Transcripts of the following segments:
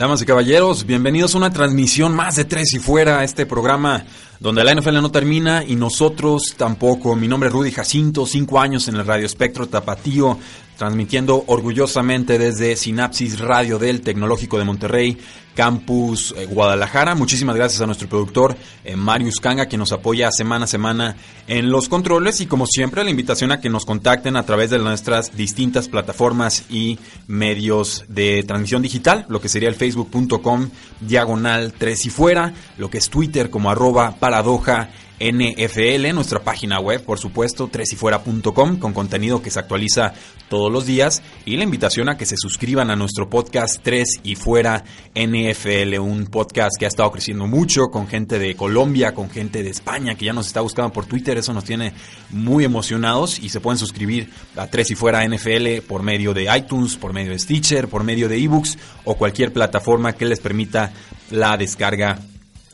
Damas y caballeros, bienvenidos a una transmisión más de Tres y Fuera, este programa donde la NFL no termina y nosotros tampoco. Mi nombre es Rudy Jacinto, cinco años en el Radio Espectro Tapatío, transmitiendo orgullosamente desde Sinapsis Radio del Tecnológico de Monterrey, Campus eh, Guadalajara. Muchísimas gracias a nuestro productor eh, Marius Kanga, quien nos apoya semana a semana en los controles y como siempre la invitación a que nos contacten a través de nuestras distintas plataformas y medios de transmisión digital, lo que sería el facebook.com diagonal 3 y fuera, lo que es Twitter como arroba paradoja NFL, nuestra página web, por supuesto, tresyfuera.com, con contenido que se actualiza todos los días, y la invitación a que se suscriban a nuestro podcast 3 y fuera NFL, un podcast que ha estado creciendo mucho con gente de Colombia, con gente de España, que ya nos está buscando por Twitter, eso nos tiene muy emocionados, y se pueden suscribir a 3 y fuera NFL por medio de iTunes, por medio de Stitcher, por medio de ebooks o cualquier plataforma que les permita la descarga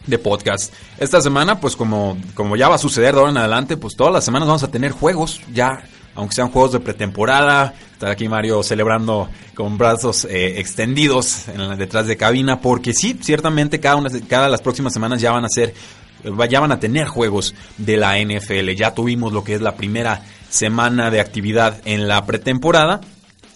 de podcast. Esta semana, pues como, como ya va a suceder de ahora en adelante, pues todas las semanas vamos a tener juegos, ya, aunque sean juegos de pretemporada. Está aquí Mario celebrando con brazos eh, extendidos en detrás de cabina, porque sí, ciertamente cada una cada las próximas semanas ya van a ser, ya van a tener juegos de la NFL. Ya tuvimos lo que es la primera semana de actividad en la pretemporada.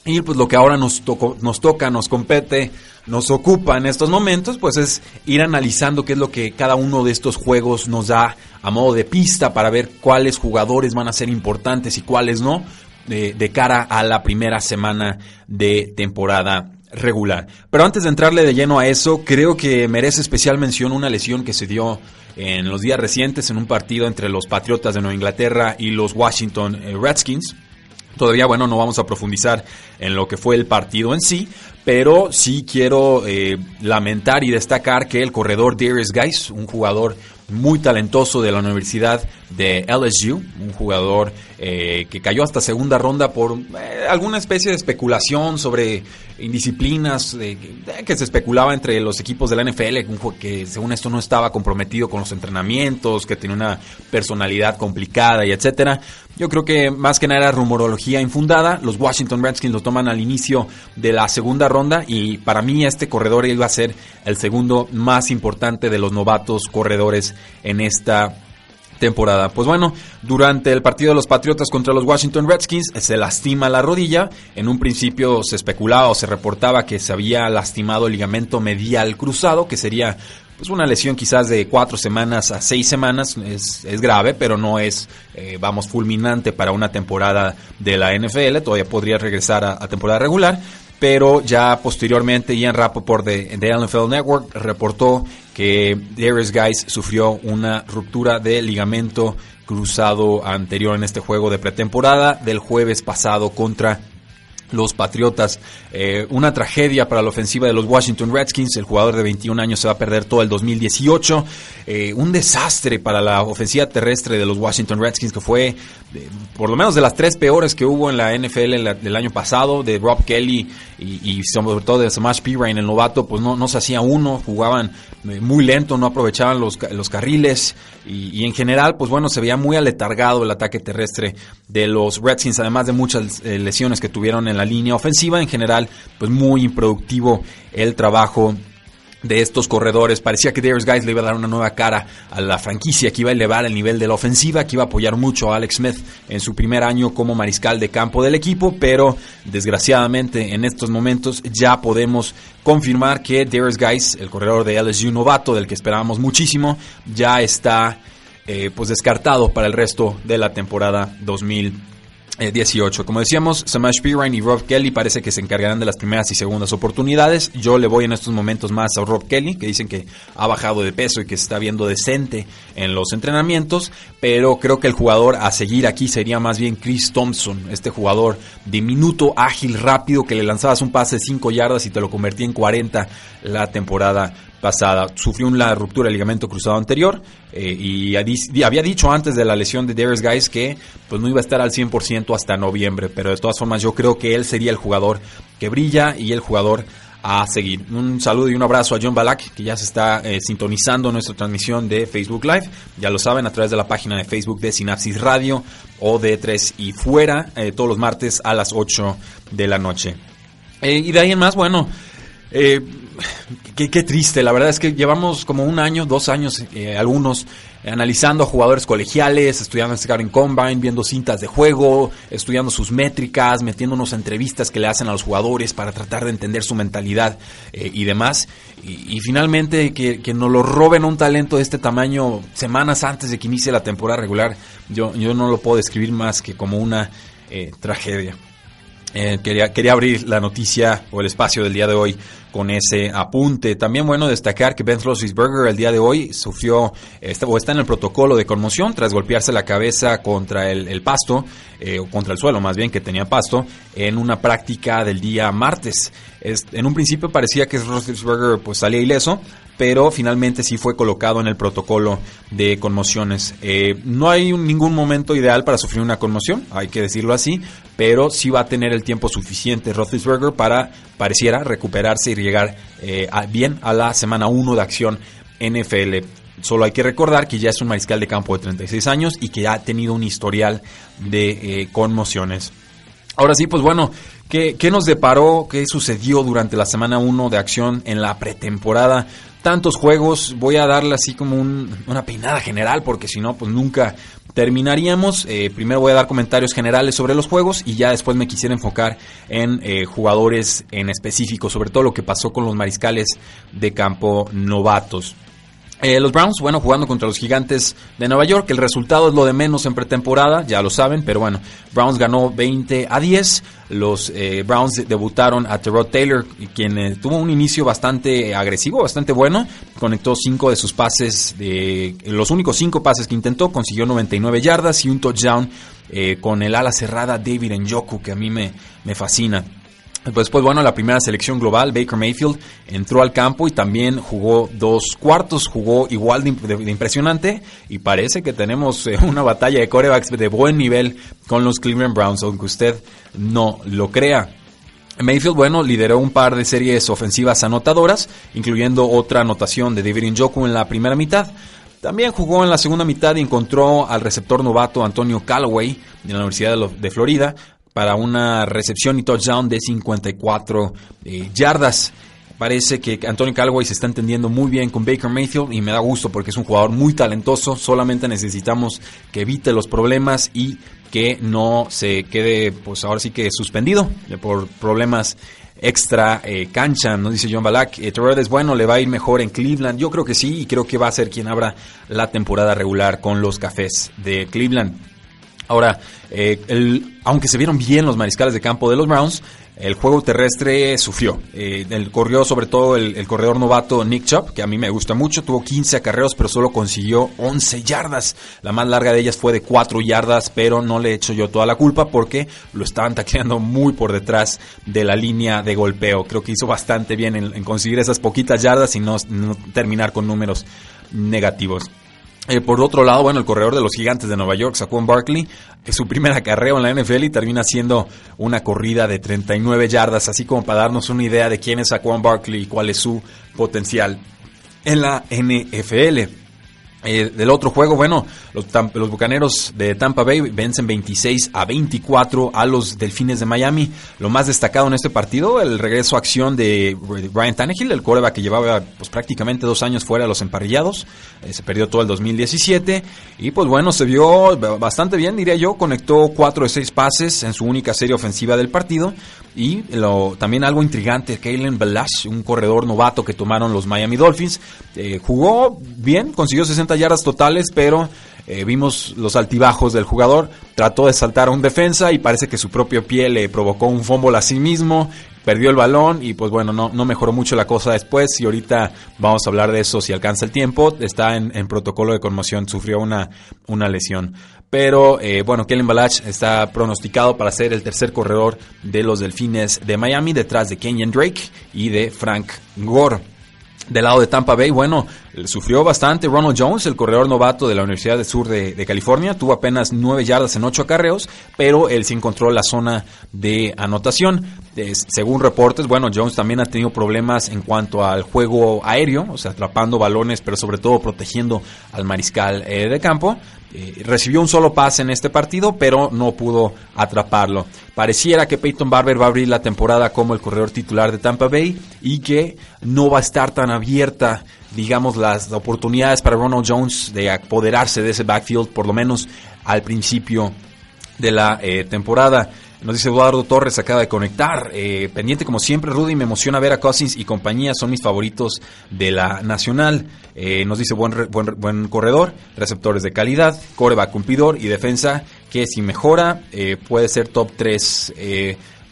Y pues lo que ahora nos, tocó, nos toca, nos compete, nos ocupa en estos momentos, pues es ir analizando qué es lo que cada uno de estos juegos nos da a modo de pista para ver cuáles jugadores van a ser importantes y cuáles no de, cara a la primera semana de temporada regular. Pero antes de entrarle de lleno a eso, creo que merece especial mención una lesión que se dio en los días recientes en un partido entre los Patriotas de Nueva Inglaterra y los Washington eh, Redskins. Todavía, bueno, no vamos a profundizar en lo que fue el partido en sí, pero sí quiero eh, lamentar y destacar que el corredor Darius Guys, un jugador muy talentoso de la Universidad de LSU, un jugador eh, que cayó hasta segunda ronda por eh, alguna especie de especulación sobre indisciplinas que se especulaba entre los equipos de la NFL, que según esto no estaba comprometido con los entrenamientos, que tenía una personalidad complicada y etcétera. Yo creo que más que nada era rumorología infundada. Los Washington Redskins lo toman al inicio de la segunda ronda y para mí este corredor iba a ser el segundo más importante de los novatos corredores en esta temporada. Pues bueno, durante el partido de los Patriotas contra los Washington Redskins se lastima la rodilla. En un principio se especulaba o se reportaba que se había lastimado el ligamento medial cruzado, que sería pues una lesión quizás de cuatro semanas a seis semanas. Es, grave, pero no es, eh, vamos, fulminante para una temporada de la NFL. Todavía podría regresar a temporada regular pero ya posteriormente Ian Rappaport de, de NFL Network reportó que Darius Guys sufrió una ruptura de ligamento cruzado anterior en este juego de pretemporada del jueves pasado contra los Patriotas. Eh, una tragedia para la ofensiva de los Washington Redskins. El jugador de 21 años se va a perder todo el 2018. Eh, un desastre para la ofensiva terrestre de los Washington Redskins, que fue eh, por lo menos de las tres peores que hubo en la NFL del año pasado, de Rob Kelly y, sobre todo de Samash Pirine, el novato, pues no, no se hacía uno, jugaban muy lento, no aprovechaban los, los carriles y, en general, pues bueno, se veía muy aletargado el ataque terrestre de los Redskins, además de muchas lesiones que tuvieron en la línea ofensiva. En general, pues muy improductivo el trabajo de estos corredores. Parecía que Darius Guys le iba a dar una nueva cara a la franquicia, que iba a elevar el nivel de la ofensiva, que iba a apoyar mucho a Alex Smith en su primer año como mariscal de campo del equipo, pero desgraciadamente en estos momentos ya podemos confirmar que Darius Guys, el corredor de LSU novato, del que esperábamos muchísimo, ya está eh, pues descartado para el resto de la temporada 2020. 18. Como decíamos, Samash Pirine y Rob Kelly parece que se encargarán de las primeras y segundas oportunidades. Yo le voy en estos momentos más a Rob Kelly, que dicen que ha bajado de peso y que se está viendo decente en los entrenamientos, pero creo que el jugador a seguir aquí sería más bien Chris Thompson, este jugador diminuto, ágil, rápido, que le lanzabas un pase de 5 yardas y te lo convertía en 40 la temporada pasada. Sufrió una ruptura del ligamento cruzado anterior eh, y había dicho antes de la lesión de Darius Guys que pues no iba a estar al 100% hasta noviembre, pero de todas formas yo creo que él sería el jugador que brilla y el jugador a seguir. Un saludo y un abrazo a John Balak, que ya se está eh, sintonizando nuestra transmisión de Facebook Live. Ya lo saben, a través de la página de Facebook de Sinapsis Radio o de 3 y fuera, eh, todos los martes a las 8 de la noche. y de ahí en más, bueno, eh, qué, triste, la verdad es que llevamos como un año, dos años, eh, algunos, analizando a jugadores colegiales, estudiando en Combine, viendo cintas de juego, estudiando sus métricas, metiéndonos a entrevistas que le hacen a los jugadores para tratar de entender su mentalidad eh, y demás. Y, finalmente que, que, nos lo roben un talento de este tamaño semanas antes de que inicie la temporada regular, yo, yo no lo puedo describir más que como una eh, tragedia. Eh, quería, quería abrir la noticia o el espacio del día de hoy con ese apunte. También bueno destacar que Ben Roethlisberger el día de hoy sufrió está, o está en el protocolo de conmoción tras golpearse la cabeza contra el, pasto eh, o contra el suelo más bien que tenía pasto en una práctica del día martes. en un principio parecía que Roethlisberger pues salía ileso, pero finalmente sí fue colocado en el protocolo de conmociones. Eh, no hay ningún momento ideal para sufrir una conmoción, hay que decirlo así, pero sí va a tener el tiempo suficiente Roethlisberger para, pareciera, recuperarse y llegar eh, bien a la semana 1 de acción NFL. Solo hay que recordar que ya es un mariscal de campo de 36 años y que ya ha tenido un historial de eh, conmociones. Ahora sí, pues bueno, ¿qué, ¿qué, nos deparó? ¿Qué sucedió durante la semana 1 de acción en la pretemporada? tantos juegos, voy a darle así como una peinada general, porque si no, pues nunca terminaríamos. Eh, primero voy a dar comentarios generales sobre los juegos y ya después me quisiera enfocar en eh, jugadores en específico, sobre todo lo que pasó con los mariscales de campo novatos. Eh, los Browns, bueno, jugando contra los gigantes de Nueva York, el resultado es lo de menos en pretemporada, ya lo saben, pero bueno, Browns ganó 20 a 10. Los eh, Browns debutaron a Terrell Taylor, quien eh, tuvo un inicio bastante agresivo, bastante bueno. Conectó cinco de sus pases, de los únicos cinco pases que intentó, consiguió 99 yardas y un touchdown con el ala cerrada David Njoku, que a mí me, me fascina. Después, bueno, la primera selección global, Baker Mayfield, entró al campo y también jugó dos cuartos, jugó igual de, impresionante y parece que tenemos eh, una batalla de corebacks de buen nivel con los Cleveland Browns, aunque usted no lo crea. Mayfield, bueno, lideró un par de series ofensivas anotadoras, incluyendo otra anotación de David Njoku en la primera mitad. También jugó en la segunda mitad y encontró al receptor novato Antonio Callaway de la Universidad de Florida, para una recepción y touchdown de 54 eh, yardas. Parece que Antonio Callaway se está entendiendo muy bien con Baker Mayfield y me da gusto porque es un jugador muy talentoso. Solamente necesitamos que evite los problemas y que no se quede, pues ahora sí que suspendido por problemas extra eh, cancha, nos dice John Balak. Eh, es bueno, le va a ir mejor en Cleveland. Yo creo que sí y creo que va a ser quien abra la temporada regular con los cafés de Cleveland. Ahora, eh, el, aunque se vieron bien los mariscales de campo de los Browns, el juego terrestre sufrió. Eh, corrió sobre todo el, corredor novato Nick Chubb, que a mí me gusta mucho. Tuvo 15 acarreos, pero solo consiguió 11 yardas. La más larga de ellas fue de 4 yardas, pero no le echo yo toda la culpa porque lo estaban tacleando muy por detrás de la línea de golpeo. Creo que hizo bastante bien en, conseguir esas poquitas yardas y no terminar con números negativos. Eh, por otro lado, bueno, el corredor de los gigantes de Nueva York, Saquon Barkley, es su primera carrera en la NFL y termina siendo una corrida de 39 yardas, así como para darnos una idea de quién es Saquon Barkley y cuál es su potencial en la NFL. Eh, del otro juego, bueno, los, los, Bucaneros de Tampa Bay vencen 26 a 24 a los Delfines de Miami. Lo más destacado en este partido, el regreso a acción de Brian Tannehill, el coreback que llevaba pues, prácticamente dos años fuera de los emparrillados. Eh, se perdió todo el 2017 y pues bueno, se vio bastante bien, diría yo. Conectó 4 de 6 pases en su única serie ofensiva del partido. Y lo, también algo intrigante, Kalen Balash, un corredor novato que tomaron los Miami Dolphins, eh, jugó bien, consiguió 60 yardas totales, pero eh, vimos los altibajos del jugador, trató de saltar a un defensa y parece que su propio pie le provocó un fumble a sí mismo, perdió el balón y pues bueno, no, no mejoró mucho la cosa después y ahorita vamos a hablar de eso si alcanza el tiempo, está en, protocolo de conmoción, sufrió una, una lesión. Pero eh, bueno, Kellen Balach está pronosticado para ser el tercer corredor de los Delfines de Miami detrás de Kenyon Drake y de Frank Gore. Del lado de Tampa Bay, bueno, sufrió bastante Ronald Jones, el corredor novato de la Universidad del Sur de, California. Tuvo apenas 9 yardas en 8 acarreos, pero él sí encontró la zona de anotación. según reportes, bueno, Jones también ha tenido problemas en cuanto al juego aéreo, o sea, atrapando balones, pero sobre todo protegiendo al mariscal eh, de campo. Eh, recibió un solo pase en este partido, pero no pudo atraparlo. Pareciera que Peyton Barber va a abrir la temporada como el corredor titular de Tampa Bay y que no va a estar tan abierta, digamos, las oportunidades para Ronald Jones de apoderarse de ese backfield, por lo menos al principio de la eh, temporada. Nos dice Eduardo Torres, acaba de conectar. Eh, pendiente como siempre, Rudy, me emociona ver a Cousins y compañía, son mis favoritos de la Nacional. Eh, nos dice buen, buen, buen, corredor, receptores de calidad, coreback cumplidor y defensa que si mejora eh, puede ser top 3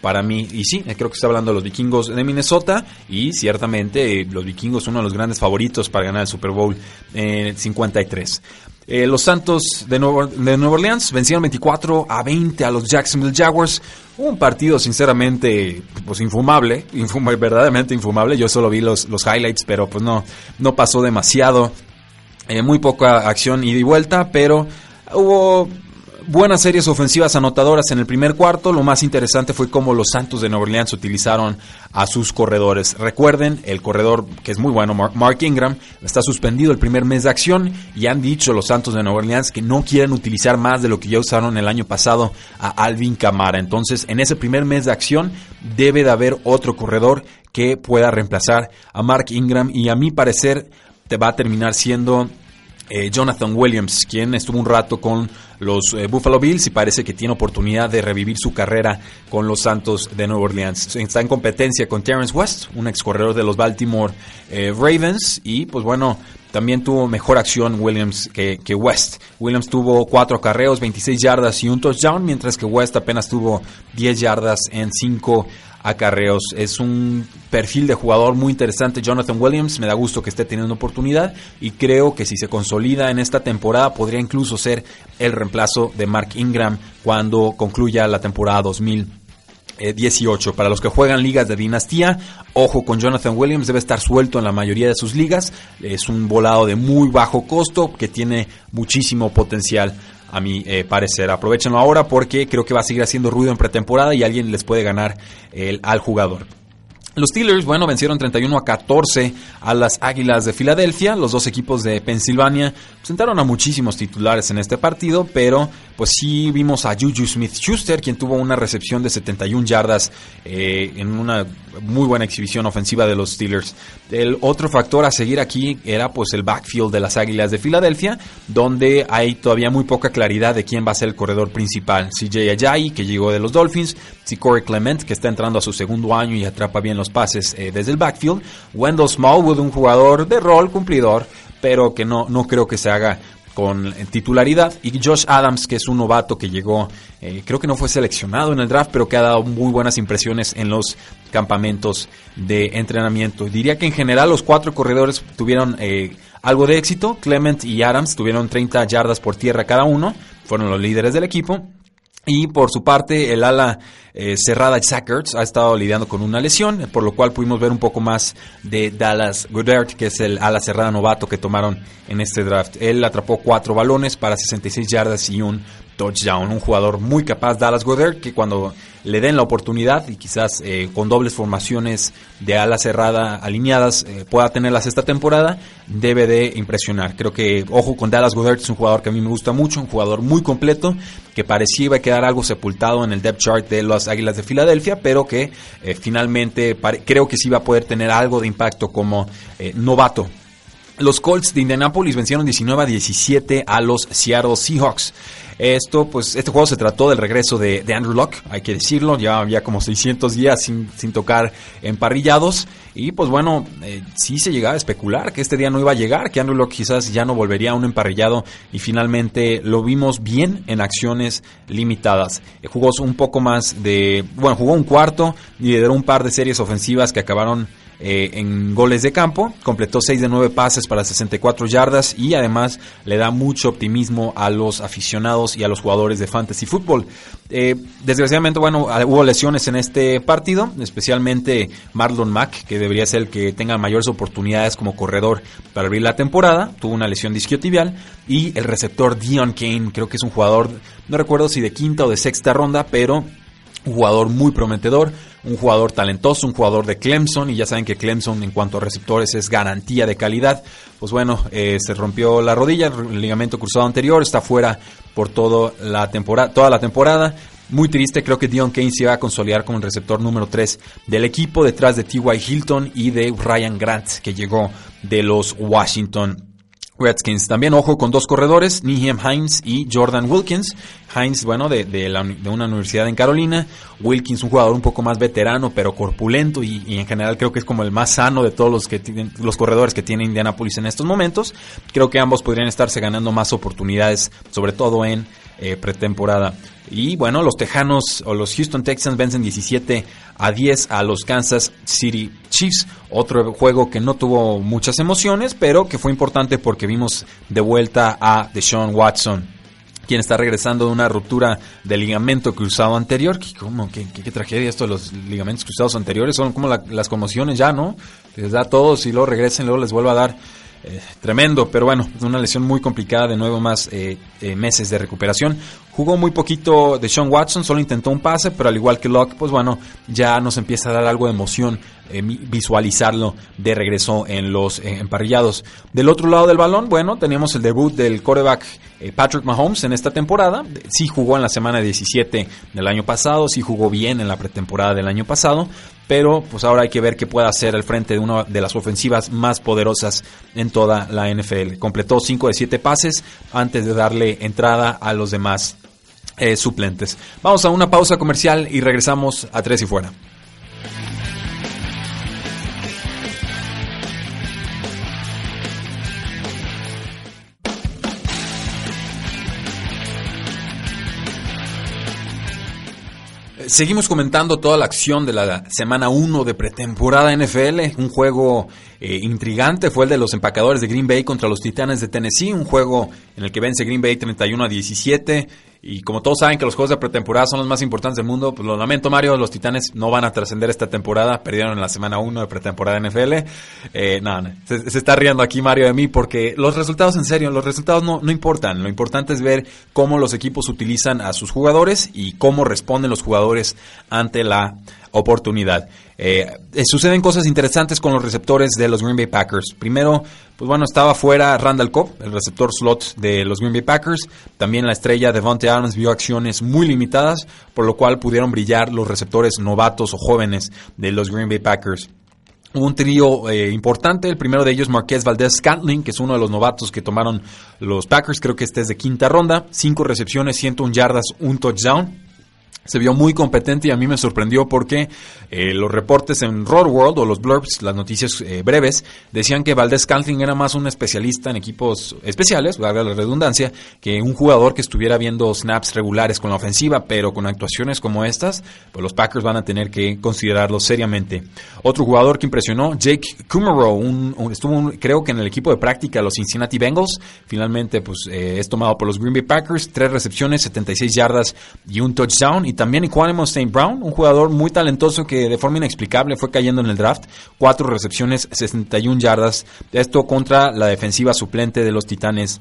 para mí. Y sí, creo que está hablando de los vikingos de Minnesota y ciertamente los vikingos uno de los grandes favoritos para ganar el Super Bowl 53. Eh, los Santos de Nueva, de Nueva, Orleans vencieron 24 a 20 a los Jacksonville Jaguars. Un partido sinceramente pues infumable, verdaderamente infumable. Yo solo vi los, los highlights, pero pues no, no pasó demasiado. Eh, muy poca acción ida y vuelta, pero hubo buenas series ofensivas anotadoras en el primer cuarto. Lo más interesante fue cómo los Santos de Nueva Orleans utilizaron a sus corredores. Recuerden, el corredor que es muy bueno, Mark Ingram, está suspendido el primer mes de acción y han dicho los Santos de Nueva Orleans que no quieren utilizar más de lo que ya usaron el año pasado a Alvin Camara. Entonces, en ese primer mes de acción debe de haber otro corredor que pueda reemplazar a Mark Ingram y a mi parecer te va a terminar siendo eh, Jonathan Williams, quien estuvo un rato con los eh, Buffalo Bills y parece que tiene oportunidad de revivir su carrera con los Santos de Nueva Orleans. Está en competencia con Terrence West, un ex corredor de los Baltimore eh, Ravens, y pues bueno, también tuvo mejor acción Williams que, West. Williams tuvo cuatro carreos, 26 yardas y un touchdown, mientras que West apenas tuvo 10 yardas en 5 acarreos. Es un perfil de jugador muy interesante, Jonathan Williams. Me da gusto que esté teniendo oportunidad y creo que si se consolida en esta temporada podría incluso ser el reemplazo de Mark Ingram cuando concluya la temporada 2018. Para los que juegan ligas de dinastía, ojo con Jonathan Williams, debe estar suelto en la mayoría de sus ligas. Es un volado de muy bajo costo que tiene muchísimo potencial a mi eh, parecer. Aprovechenlo ahora porque creo que va a seguir haciendo ruido en pretemporada y alguien les puede ganar el, al jugador. Los Steelers, bueno, vencieron 31 a 14 a las Águilas de Filadelfia. Los dos equipos de Pensilvania sentaron a muchísimos titulares en este partido, pero pues sí vimos a Juju Smith-Schuster, quien tuvo una recepción de 71 yardas eh, en una muy buena exhibición ofensiva de los Steelers. El otro factor a seguir aquí era pues el backfield de las Águilas de Filadelfia, donde hay todavía muy poca claridad de quién va a ser el corredor principal. CJ Ajayi, que llegó de los Dolphins, si Corey Clement, que está entrando a su segundo año y atrapa bien los pases eh, desde el backfield, Wendell Smallwood, un jugador de rol cumplidor, pero que no, no creo que se haga con titularidad. Y Josh Adams que es un novato que llegó eh, creo que no fue seleccionado en el draft pero que ha dado muy buenas impresiones en los campamentos de entrenamiento. Diría que en general los cuatro corredores tuvieron eh, algo de éxito. Clement y Adams tuvieron 30 yardas por tierra cada uno. Fueron los líderes del equipo y por su parte, el ala eh, cerrada Zach ha estado lidiando con una lesión, por lo cual pudimos ver un poco más de Dallas Goodert, que es el ala cerrada novato que tomaron en este draft. Él atrapó cuatro balones para 66 yardas y un touchdown. Un jugador muy capaz, Dallas Goddard, que cuando le den la oportunidad y quizás eh, con dobles formaciones de ala cerrada alineadas eh, pueda tenerlas esta temporada, debe de impresionar. Creo que, ojo con Dallas Goddard, es un jugador que a mí me gusta mucho, un jugador muy completo, que parecía iba a quedar algo sepultado en el depth chart de las Águilas de Filadelfia, pero que eh, finalmente creo que sí va a poder tener algo de impacto como novato los Colts de Indianapolis vencieron 19 a 17 a los Seattle Seahawks. Esto, pues, este juego se trató del regreso de, Andrew Locke, hay que decirlo, ya había como 600 días sin, sin tocar emparrillados Y pues bueno, eh, sí se llegaba a especular que este día no iba a llegar, que Andrew Locke quizás ya no volvería a un emparrillado y finalmente lo vimos bien en acciones limitadas. Eh, jugó un poco más de, bueno, jugó un cuarto, lideró un par de series ofensivas que acabaron eh, en goles de campo, completó 6 de 9 pases para 64 yardas y además le da mucho optimismo a los aficionados y a los jugadores de fantasy fútbol. Eh, desgraciadamente, bueno, hubo lesiones en este partido, especialmente Marlon Mack, que debería ser el que tenga mayores oportunidades como corredor para abrir la temporada, tuvo una lesión disquiotibial y el receptor Dion Kane, creo que es un jugador, no recuerdo si de quinta o de sexta ronda, pero un jugador muy prometedor, un jugador talentoso, un jugador de Clemson, y ya saben que Clemson en cuanto a receptores es garantía de calidad. Pues bueno, eh, se rompió la rodilla, el ligamento cruzado anterior, está fuera por toda la temporada, toda la temporada. Muy triste, creo que Dion Kane se va a consolidar como el receptor número 3 del equipo, detrás de T.Y. Hilton y de Ryan Grant, que llegó de los Washington Redskins. También ojo con dos corredores, Nihem Hines y Jordan Wilkins. Hines, bueno, de, de, una universidad en Carolina. Wilkins, un jugador un poco más veterano, pero corpulento y, en general creo que es como el más sano de todos los, que tienen, los corredores que tiene Indianapolis en estos momentos. Creo que ambos podrían estarse ganando más oportunidades, sobre todo en eh, pretemporada. Y bueno, los Tejanos o los Houston Texans vencen 17 a 10 a los Kansas City Chiefs. Otro juego que no tuvo muchas emociones, pero que fue importante porque vimos de vuelta a Deshaun Watson quien está regresando de una ruptura del ligamento cruzado anterior. ¿Cómo? ¿Qué, qué, tragedia esto de los ligamentos cruzados anteriores? Son como las conmociones ya, ¿no? Les da a todos y luego regresen, luego les vuelve a dar. Eh, tremendo, pero bueno, una lesión muy complicada, de nuevo más eh, eh, meses de recuperación. Jugó muy poquito de Sean Watson, solo intentó un pase, pero al igual que Locke, pues bueno, ya nos empieza a dar algo de emoción visualizarlo de regreso en los emparrillados. Del otro lado del balón, bueno, teníamos el debut del quarterback Patrick Mahomes en esta temporada. Sí jugó en la semana 17 del año pasado, sí jugó bien en la pretemporada del año pasado, pero pues ahora hay que ver qué puede hacer al frente de una de las ofensivas más poderosas en toda la NFL. Completó 5 de 7 pases antes de darle entrada a los demás eh, suplentes. Vamos a una pausa comercial y regresamos a Tres y Fuera. Seguimos comentando toda la acción de la semana 1 de pretemporada NFL. Un juego eh, intrigante fue el de los empacadores de Green Bay contra los Titanes de Tennessee. Un juego en el que vence Green Bay 31 a 17. Y como todos saben que los juegos de pretemporada son los más importantes del mundo, pues lo lamento Mario, los Titanes no van a trascender esta temporada, perdieron en la semana 1 de pretemporada NFL. Eh, no, se, se, está riendo aquí Mario de mí porque los resultados en serio, los resultados no, no importan, lo importante es ver cómo los equipos utilizan a sus jugadores y cómo responden los jugadores ante la oportunidad. Eh, eh, suceden cosas interesantes con los receptores de los Green Bay Packers. Primero, pues bueno, estaba fuera Randall Cobb, el receptor slot de los Green Bay Packers. También la estrella Devontae Adams vio acciones muy limitadas, por lo cual pudieron brillar los receptores novatos o jóvenes de los Green Bay Packers. Un trío eh, importante, el primero de ellos Marqués Valdez Scantling, que es uno de los novatos que tomaron los Packers, creo que este es de quinta ronda, cinco recepciones, 101 yardas, un touchdown se vio muy competente y a mí me sorprendió porque eh, los reportes en Road World o los blurbs, las noticias eh, breves, decían que Valdés Cantling era más un especialista en equipos especiales, valga la redundancia, que un jugador que estuviera viendo snaps regulares con la ofensiva, pero con actuaciones como estas, pues los Packers van a tener que considerarlo seriamente. Otro jugador que impresionó, Jake Kummerow, un, estuvo creo que en el equipo de práctica los Cincinnati Bengals, finalmente pues eh, es tomado por los Green Bay Packers, tres recepciones, 76 yardas y un touchdown y también Equanimo St. Brown, un jugador muy talentoso que de forma inexplicable fue cayendo en el draft. Cuatro recepciones, 61 yardas. Esto contra la defensiva suplente de los Titanes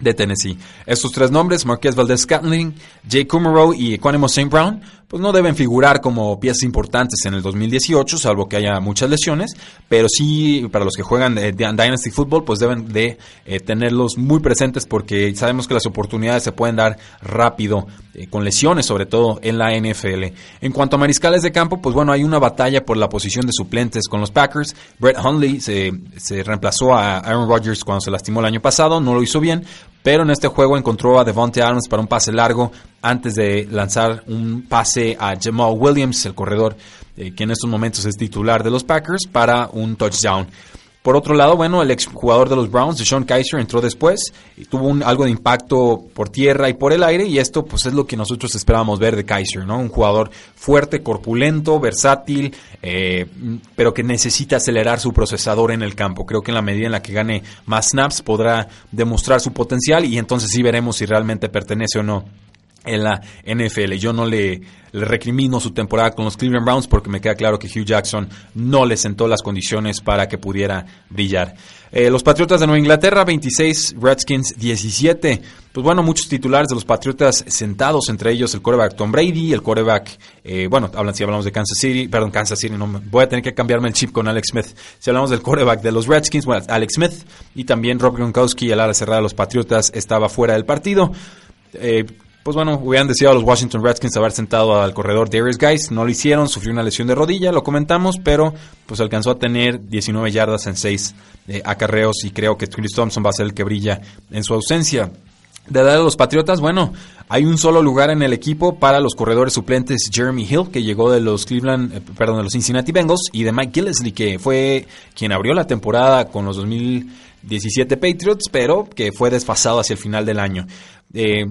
de Tennessee. Estos tres nombres, Marqués Valdez Scantling, Jay Kummerow y Equanimo St. Brown, pues no deben figurar como piezas importantes en el 2018, salvo que haya muchas lesiones, pero sí para los que juegan eh, Dynasty Football, pues deben de eh, tenerlos muy presentes porque sabemos que las oportunidades se pueden dar rápido, eh, con lesiones sobre todo en la NFL. En cuanto a mariscales de campo, pues bueno, hay una batalla por la posición de suplentes con los Packers. Brett Hundley se, se reemplazó a Aaron Rodgers cuando se lastimó el año pasado, no lo hizo bien, pero en este juego encontró a Devontae Adams para un pase largo antes de lanzar un pase a Jamal Williams, el corredor eh, que en estos momentos es titular de los Packers, para un touchdown. Por otro lado, bueno, el exjugador de los Browns, Sean Kaiser, entró después y tuvo un, algo de impacto por tierra y por el aire y esto pues es lo que nosotros esperábamos ver de Kaiser, ¿no? Un jugador fuerte, corpulento, versátil, eh, pero que necesita acelerar su procesador en el campo. Creo que en la medida en la que gane más snaps podrá demostrar su potencial y entonces sí veremos si realmente pertenece o no en la NFL. Yo no le, recrimino su temporada con los Cleveland Browns porque me queda claro que Hugh Jackson no le sentó las condiciones para que pudiera brillar. Eh, los Patriotas de Nueva Inglaterra, 26, Redskins 17. Pues bueno, muchos titulares de los Patriotas sentados, entre ellos el coreback Tom Brady, el coreback, eh, bueno, hablan, si hablamos de Kansas City, perdón, Kansas City, no, voy a tener que cambiarme el chip con Alex Smith. Si hablamos del coreback de los Redskins, bueno, Alex Smith y también Rob Gronkowski, el ala cerrada de los Patriotas, estaba fuera del partido. Eh, pues bueno, hubieran deseado a los Washington Redskins haber sentado al corredor Darius Guys, no lo hicieron, sufrió una lesión de rodilla, lo comentamos, pero pues alcanzó a tener 19 yardas en 6 eh, acarreos y creo que Chris Thompson va a ser el que brilla en su ausencia. De edad de los Patriotas, bueno, hay un solo lugar en el equipo para los corredores suplentes Jeremy Hill, que llegó de los Cleveland, eh, perdón, de los Cincinnati Bengals, y de Mike Gillisley, que fue quien abrió la temporada con los 2017 Patriots, pero que fue desfasado hacia el final del año. Eh,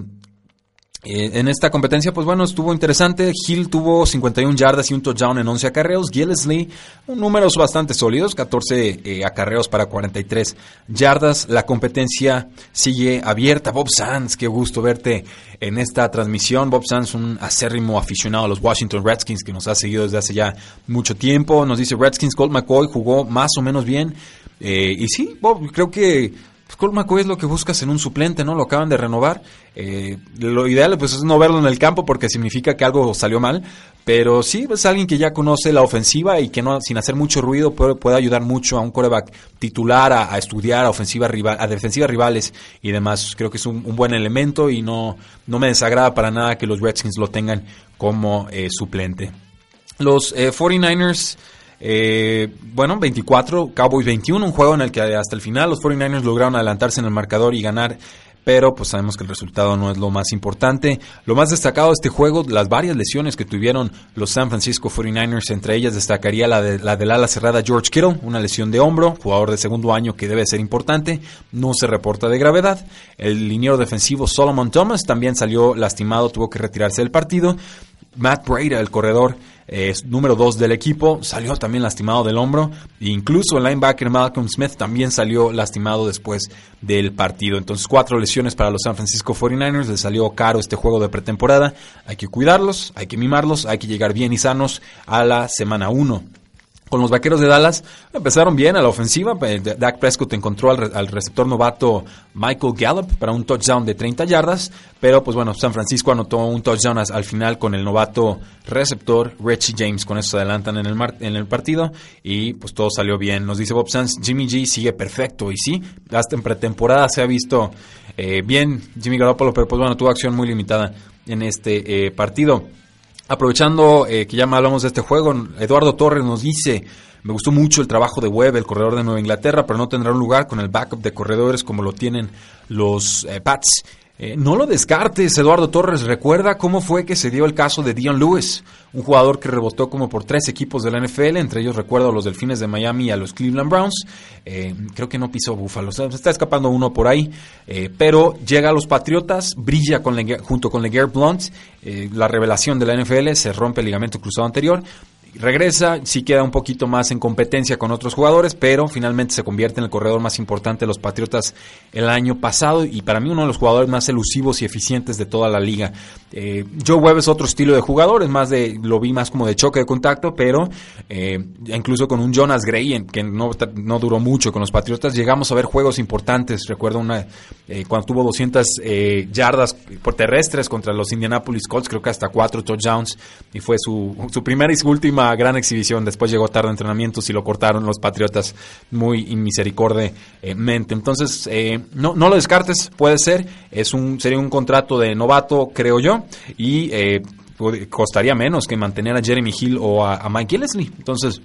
eh, en esta competencia, pues bueno, estuvo interesante. Hill tuvo 51 yardas y un touchdown en 11 acarreos. Gillesley, números bastante sólidos, 14 eh, acarreos para 43 yardas. La competencia sigue abierta. Bob Sands, qué gusto verte en esta transmisión. Bob Sands, un acérrimo aficionado a los Washington Redskins que nos ha seguido desde hace ya mucho tiempo. Nos dice Redskins, Colt McCoy jugó más o menos bien. Eh, y sí, Bob, creo que pues McCoy es lo que buscas en un suplente, ¿no? Lo acaban de renovar. Eh, lo ideal pues, es no verlo en el campo porque significa que algo salió mal. Pero sí, es alguien que ya conoce la ofensiva y que no, sin hacer mucho ruido puede, ayudar mucho a un coreback titular a, estudiar a, ofensiva rival, a defensivas rivales y demás. Creo que es un, buen elemento y no, no me desagrada para nada que los Redskins lo tengan como eh, suplente. Los 49ers... Eh, bueno, 24, Cowboys 21, un juego en el que hasta el final los 49ers lograron adelantarse en el marcador y ganar pero pues sabemos que el resultado no es lo más importante. Lo más destacado de este juego, las varias lesiones que tuvieron los San Francisco 49ers, entre ellas destacaría la, de, la del ala cerrada George Kittle, una lesión de hombro, jugador de segundo año que debe ser importante, no se reporta de gravedad. El liniero defensivo Solomon Thomas también salió lastimado, tuvo que retirarse del partido. Matt Breda, el corredor es número 2 del equipo, salió también lastimado del hombro. E incluso el linebacker Malcolm Smith también salió lastimado después del partido. Entonces, cuatro lesiones para los San Francisco 49ers. Les salió caro este juego de pretemporada. Hay que cuidarlos, hay que mimarlos, hay que llegar bien y sanos a la semana 1 con los vaqueros de Dallas. Empezaron bien a la ofensiva. Eh, Dak Prescott encontró al, receptor novato Michael Gallup para un touchdown de 30 yardas. Pero, pues bueno, San Francisco anotó un touchdown al final con el novato receptor Richie James. Con eso se adelantan en el, en el partido y pues todo salió bien. Nos dice Bob Sanz, Jimmy G sigue perfecto. Y sí, hasta en pretemporada se ha visto eh, bien Jimmy Garoppolo, pero pues bueno, tuvo acción muy limitada en este eh, partido. Aprovechando eh, que ya hablamos de este juego, Eduardo Torres nos dice, me gustó mucho el trabajo de Webb, el corredor de Nueva Inglaterra, pero no tendrá un lugar con el backup de corredores como lo tienen los eh, Pats. Eh, no lo descartes, Eduardo Torres. Recuerda cómo fue que se dio el caso de Dion Lewis, un jugador que rebotó como por tres equipos de la NFL, entre ellos recuerdo a los Delfines de Miami y a los Cleveland Browns. Eh, creo que no pisó Búfalo, se está escapando uno por ahí, eh, pero llega a los Patriotas, brilla con junto con LeGarrette Blunt, la revelación de la NFL, se rompe el ligamento cruzado anterior regresa, sí queda un poquito más en competencia con otros jugadores, pero finalmente se convierte en el corredor más importante de los Patriotas el año pasado y para mí uno de los jugadores más elusivos y eficientes de toda la liga. Eh, Joe Webb es otro estilo de jugador, es más de, lo vi más como de choque de contacto, pero eh, incluso con un Jonas Gray, que no, no, duró mucho con los Patriotas, llegamos a ver juegos importantes. Recuerdo una eh, cuando tuvo 200 eh, yardas por terrestres contra los Indianapolis Colts, creo que hasta cuatro touchdowns y fue su, su primera y su última gran exhibición. Después llegó tarde entrenamientos y lo cortaron los Patriotas muy inmisericordiamente. Entonces, eh, no, no lo descartes, puede ser. Es un, sería un contrato de novato, creo yo. Y eh, costaría menos que mantener a Jeremy Hill o a, Mike Gillesley. Entonces,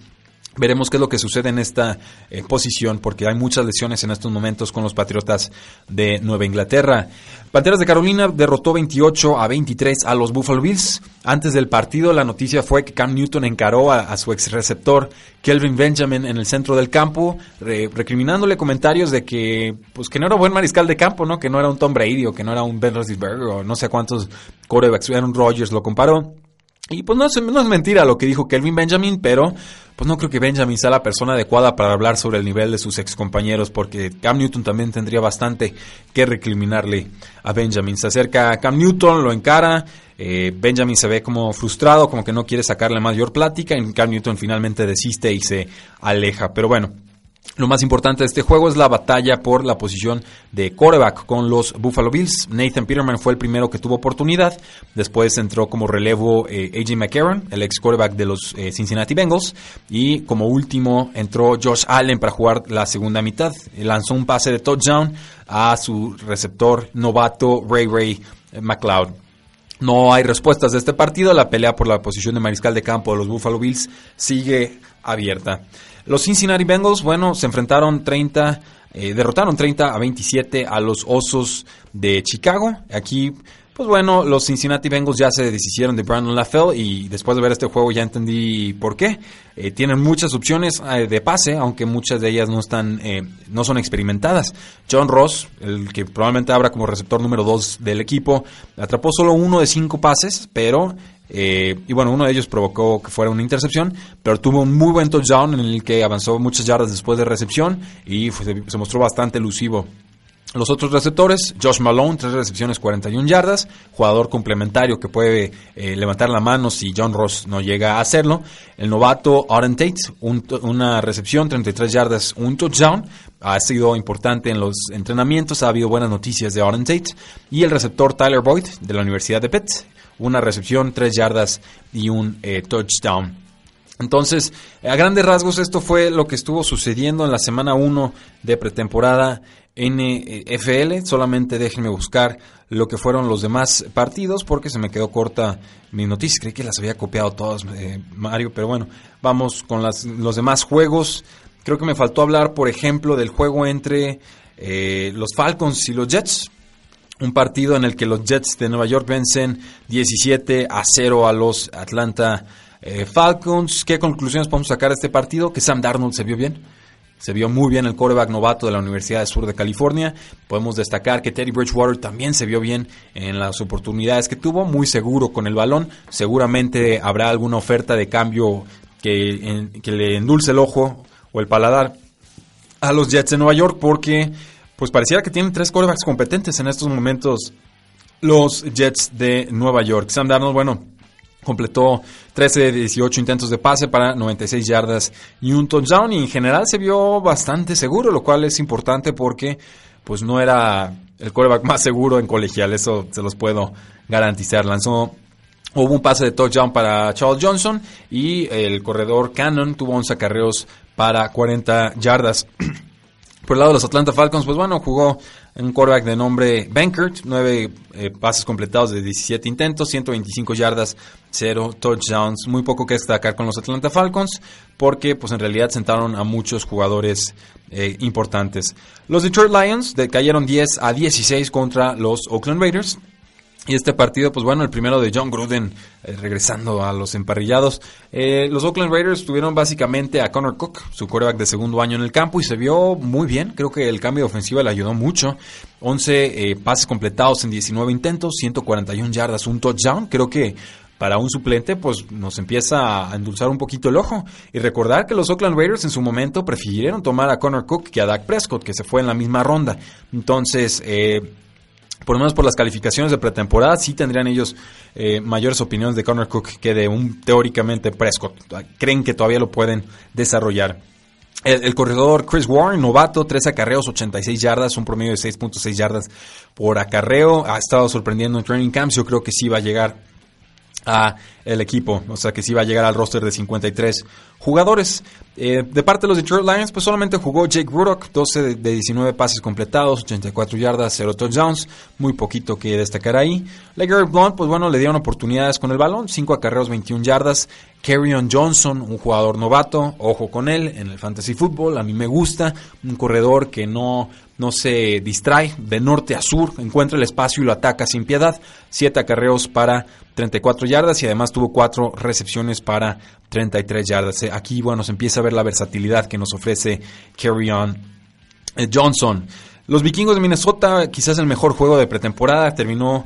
Veremos qué es lo que sucede en esta eh, posición, porque hay muchas lesiones en estos momentos con los Patriotas de Nueva Inglaterra. Panteras de Carolina derrotó 28 a 23 a los Buffalo Bills. Antes del partido, la noticia fue que Cam Newton encaró a, su ex receptor Kelvin Benjamin en el centro del campo, recriminándole comentarios de que, pues, que no era buen mariscal de campo, ¿no? Que no era un Tom Brady que no era un Ben Roethlisberger o no sé cuántos corebacks. Aaron Rodgers lo comparó. Y pues no es, no es mentira lo que dijo Kelvin Benjamin, pero pues no creo que Benjamin sea la persona adecuada para hablar sobre el nivel de sus ex compañeros, porque Cam Newton también tendría bastante que recriminarle a Benjamin. Se acerca a Cam Newton, lo encara, eh, Benjamin se ve como frustrado, como que no quiere sacarle mayor plática, y Cam Newton finalmente desiste y se aleja. Pero bueno, lo más importante de este juego es la batalla por la posición de quarterback con los Buffalo Bills. Nathan Peterman fue el primero que tuvo oportunidad. Después entró como relevo eh, AJ McCarron, el ex quarterback de los eh, Cincinnati Bengals. Y como último entró Josh Allen para jugar la segunda mitad. Lanzó un pase de touchdown a su receptor novato Ray Ray McLeod. No hay respuestas de este partido. La pelea por la posición de mariscal de campo de los Buffalo Bills sigue abierta. Los Cincinnati Bengals, bueno, se enfrentaron 30, eh, derrotaron 30 a 27 a los Osos de Chicago. Aquí, pues bueno, los Cincinnati Bengals ya se deshicieron de Brandon LaFell y después de ver este juego ya entendí por qué. Eh, tienen muchas opciones eh, de pase, aunque muchas de ellas no están, no son experimentadas. John Ross, el que probablemente abra como receptor número 2 del equipo, atrapó solo uno de cinco pases, pero eh, y bueno, uno de ellos provocó que fuera una intercepción, pero tuvo un muy buen touchdown en el que avanzó muchas yardas después de recepción y se, mostró bastante elusivo. Los otros receptores, Josh Malone, tres recepciones, 41 yardas, jugador complementario que puede eh, levantar la mano si John Ross no llega a hacerlo. El novato Auden Tate, una recepción, 33 yardas, un touchdown. Ha sido importante en los entrenamientos, ha habido buenas noticias de Auden Tate. Y el receptor Tyler Boyd, de la Universidad de Pitt, una recepción, tres yardas y un eh, touchdown. Entonces, a grandes rasgos, esto fue lo que estuvo sucediendo en la semana 1 de pretemporada NFL. Solamente déjenme buscar lo que fueron los demás partidos porque se me quedó corta mi noticia. Creí que las había copiado todas, eh, Mario, pero bueno, vamos con las, los demás juegos. Creo que me faltó hablar, por ejemplo, del juego entre eh, los Falcons y los Jets un partido en el que los Jets de Nueva York vencen 17 a 0 a los Atlanta eh, Falcons. ¿Qué conclusiones podemos sacar de este partido? Que Sam Darnold se vio bien. Se vio muy bien el quarterback novato de la Universidad del Sur de California. Podemos destacar que Teddy Bridgewater también se vio bien en las oportunidades que tuvo, muy seguro con el balón. Seguramente habrá alguna oferta de cambio que, que le endulce el ojo o el paladar a los Jets de Nueva York porque pues pareciera que tienen tres quarterbacks competentes en estos momentos los Jets de Nueva York. Sam Darnold, bueno, completó 13 de 18 intentos de pase para 96 yardas y un touchdown y en general se vio bastante seguro, lo cual es importante porque pues no era el quarterback más seguro en colegial, eso se los puedo garantizar. Lanzó Hubo un pase de touchdown para Charles Johnson y el corredor Cannon tuvo 11 acarreos para 40 yardas. Por el lado de los Atlanta Falcons, pues bueno, jugó un quarterback de nombre Bankert, nueve eh, pases completados de 17 intentos, 125 yardas, 0 touchdowns, muy poco que destacar con los Atlanta Falcons, porque pues en realidad sentaron a muchos jugadores eh, importantes. Los Detroit Lions cayeron 10 a 16 contra los Oakland Raiders. Y este partido, pues bueno, el primero de John Gruden eh, regresando a los emparrillados. Eh, los Oakland Raiders tuvieron básicamente a Connor Cook, su quarterback de segundo año en el campo, y se vio muy bien. Creo que el cambio de ofensiva le ayudó mucho. 11 eh, pases completados en 19 intentos, 141 yardas, un touchdown. Creo que para un suplente, pues nos empieza a endulzar un poquito el ojo. Y recordar que los Oakland Raiders en su momento prefirieron tomar a Connor Cook que a Dak Prescott, que se fue en la misma ronda. Entonces, eh, por lo menos por las calificaciones de pretemporada, sí tendrían ellos eh, mayores opiniones de Connor Cook que de un teóricamente Prescott. Creen que todavía lo pueden desarrollar. El, corredor Chris Warren, novato, tres acarreos, 86 yardas, un promedio de 6.6 yardas por acarreo. Ha estado sorprendiendo en training camps. Yo creo que sí va a llegar a el equipo, o sea que sí va a llegar al roster de 53 jugadores. Eh, de parte de los Detroit Lions, pues solamente jugó Jake Rudock, 12 de 19 pases completados, 84 yardas, 0 touchdowns, muy poquito que destacar ahí. LeGarrette Blunt, pues bueno, le dieron oportunidades con el balón, 5 acarreos, 21 yardas, Carrion Johnson, un jugador novato, ojo con él en el fantasy fútbol, a mí me gusta, un corredor que no, no se distrae de norte a sur, encuentra el espacio y lo ataca sin piedad, siete acarreos para 34 yardas y además tuvo cuatro recepciones para 33 yardas. Aquí, bueno, se empieza a ver la versatilidad que nos ofrece Carrion eh, Johnson. Los vikingos de Minnesota, quizás el mejor juego de pretemporada, terminó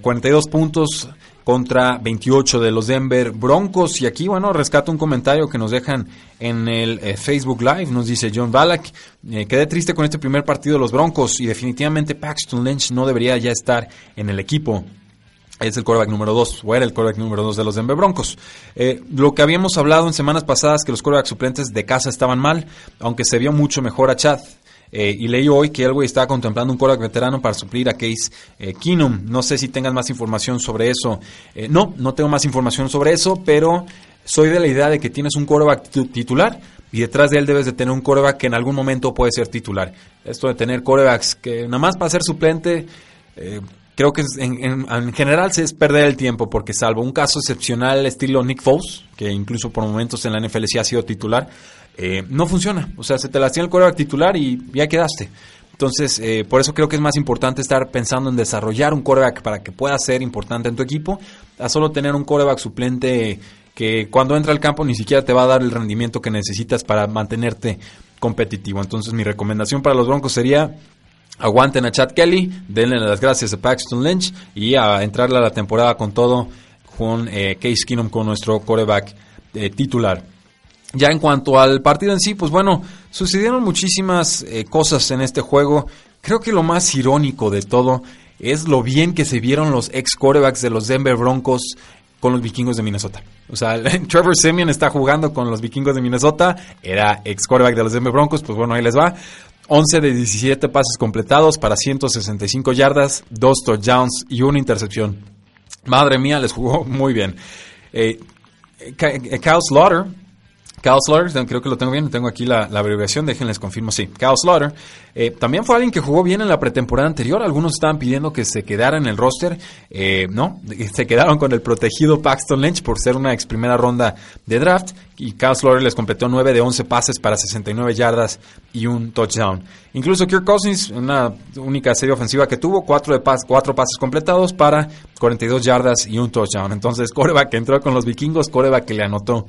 42 eh, puntos contra 28 de los Denver Broncos. Y aquí, bueno, rescato un comentario que nos dejan en el eh, Facebook Live. Nos dice John Ballack, eh, quedé triste con este primer partido de los Broncos y definitivamente Paxton Lynch no debería ya estar en el equipo. Es el quarterback número 2, o era el quarterback número 2 de los Denver Broncos. lo que habíamos hablado en semanas pasadas, que los quarterbacks suplentes de casa estaban mal, aunque se vio mucho mejor a Chad. Eh, y leí hoy que Elway está contemplando un quarterback veterano para suplir a Case eh, Keenum. No sé si tengan más información sobre eso. Eh, no, no tengo más información sobre eso, pero soy de la idea de que tienes un quarterback titular y detrás de él debes de tener un quarterback que en algún momento puede ser titular. Esto de tener quarterbacks que nada más para ser suplente... creo que en, en, general se es perder el tiempo, porque salvo un caso excepcional estilo Nick Foles, que incluso por momentos en la NFL sí ha sido titular, eh, no funciona. O sea, se te lastima el coreback titular y ya quedaste. Entonces, eh, por eso creo que es más importante estar pensando en desarrollar un coreback para que pueda ser importante en tu equipo, a solo tener un coreback suplente que cuando entra al campo ni siquiera te va a dar el rendimiento que necesitas para mantenerte competitivo. Entonces, mi recomendación para los Broncos sería aguanten a Chad Kelly, denle las gracias a Paxton Lynch y a entrarle a la temporada con todo con eh, Case Keenum con nuestro coreback titular. Ya en cuanto al partido en sí, pues bueno, sucedieron muchísimas eh, cosas en este juego. Creo que lo más irónico de todo es lo bien que se vieron los ex quarterbacks de los Denver Broncos con los vikingos de Minnesota. O sea, Trevor Simeon está jugando con los vikingos de Minnesota, era ex quarterback de los Denver Broncos, pues bueno, ahí les va. 11 de 17 pases completados para 165 yardas, 2 touchdowns y una intercepción. Madre mía, les jugó muy bien. Eh, Kyle Slaughter Cal Slaughter, creo que lo tengo bien, tengo aquí la, abreviación, déjenles confirmo, sí. Cal Slaughter, eh, también fue alguien que jugó bien en la pretemporada anterior, algunos estaban pidiendo que se quedara en el roster, eh, no, se quedaron con el protegido Paxton Lynch por ser una ex primera ronda de draft, y Cal Slaughter les completó 9 de 11 pases para 69 yardas y un touchdown. Incluso Kirk Cousins, una única serie ofensiva que tuvo, 4 de pas, pases completados para 42 yardas y un touchdown. Entonces, coreback que entró con los vikingos, coreback que le anotó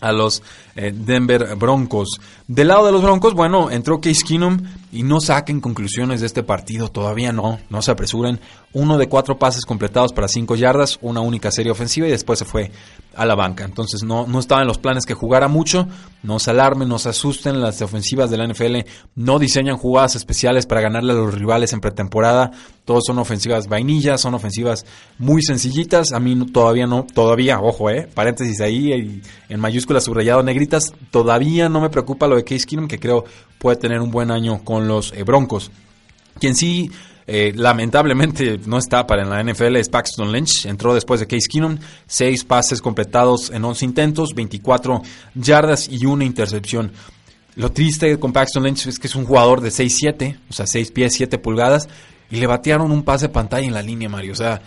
a los eh, Denver Broncos. Del lado de los Broncos, bueno, entró Case Keenum y no saquen conclusiones de este partido, todavía no, no se apresuren. Uno de cuatro pases completados para cinco yardas, una única serie ofensiva y después se fue a la banca. Entonces no, no estaba en los planes que jugara mucho, no se alarmen, no se asusten, las ofensivas de la NFL no diseñan jugadas especiales para ganarle a los rivales en pretemporada, todos son ofensivas vainillas, son ofensivas muy sencillitas, a mí todavía no, todavía, ojo, eh, paréntesis ahí en mayúsculas subrayado negritas, todavía no me preocupa lo de Case Keenum que creo puede tener un buen año con los eh, Broncos. Quien sí eh, lamentablemente no está para en la NFL es Paxton Lynch. Entró después de Case Keenum. Seis pases completados en 11 intentos, 24 yardas y una intercepción. Lo triste con Paxton Lynch es que es un jugador de 6'7, o sea, 6 pies, 7 pulgadas. Y le batearon un pase de pantalla en la línea, Mario. O sea,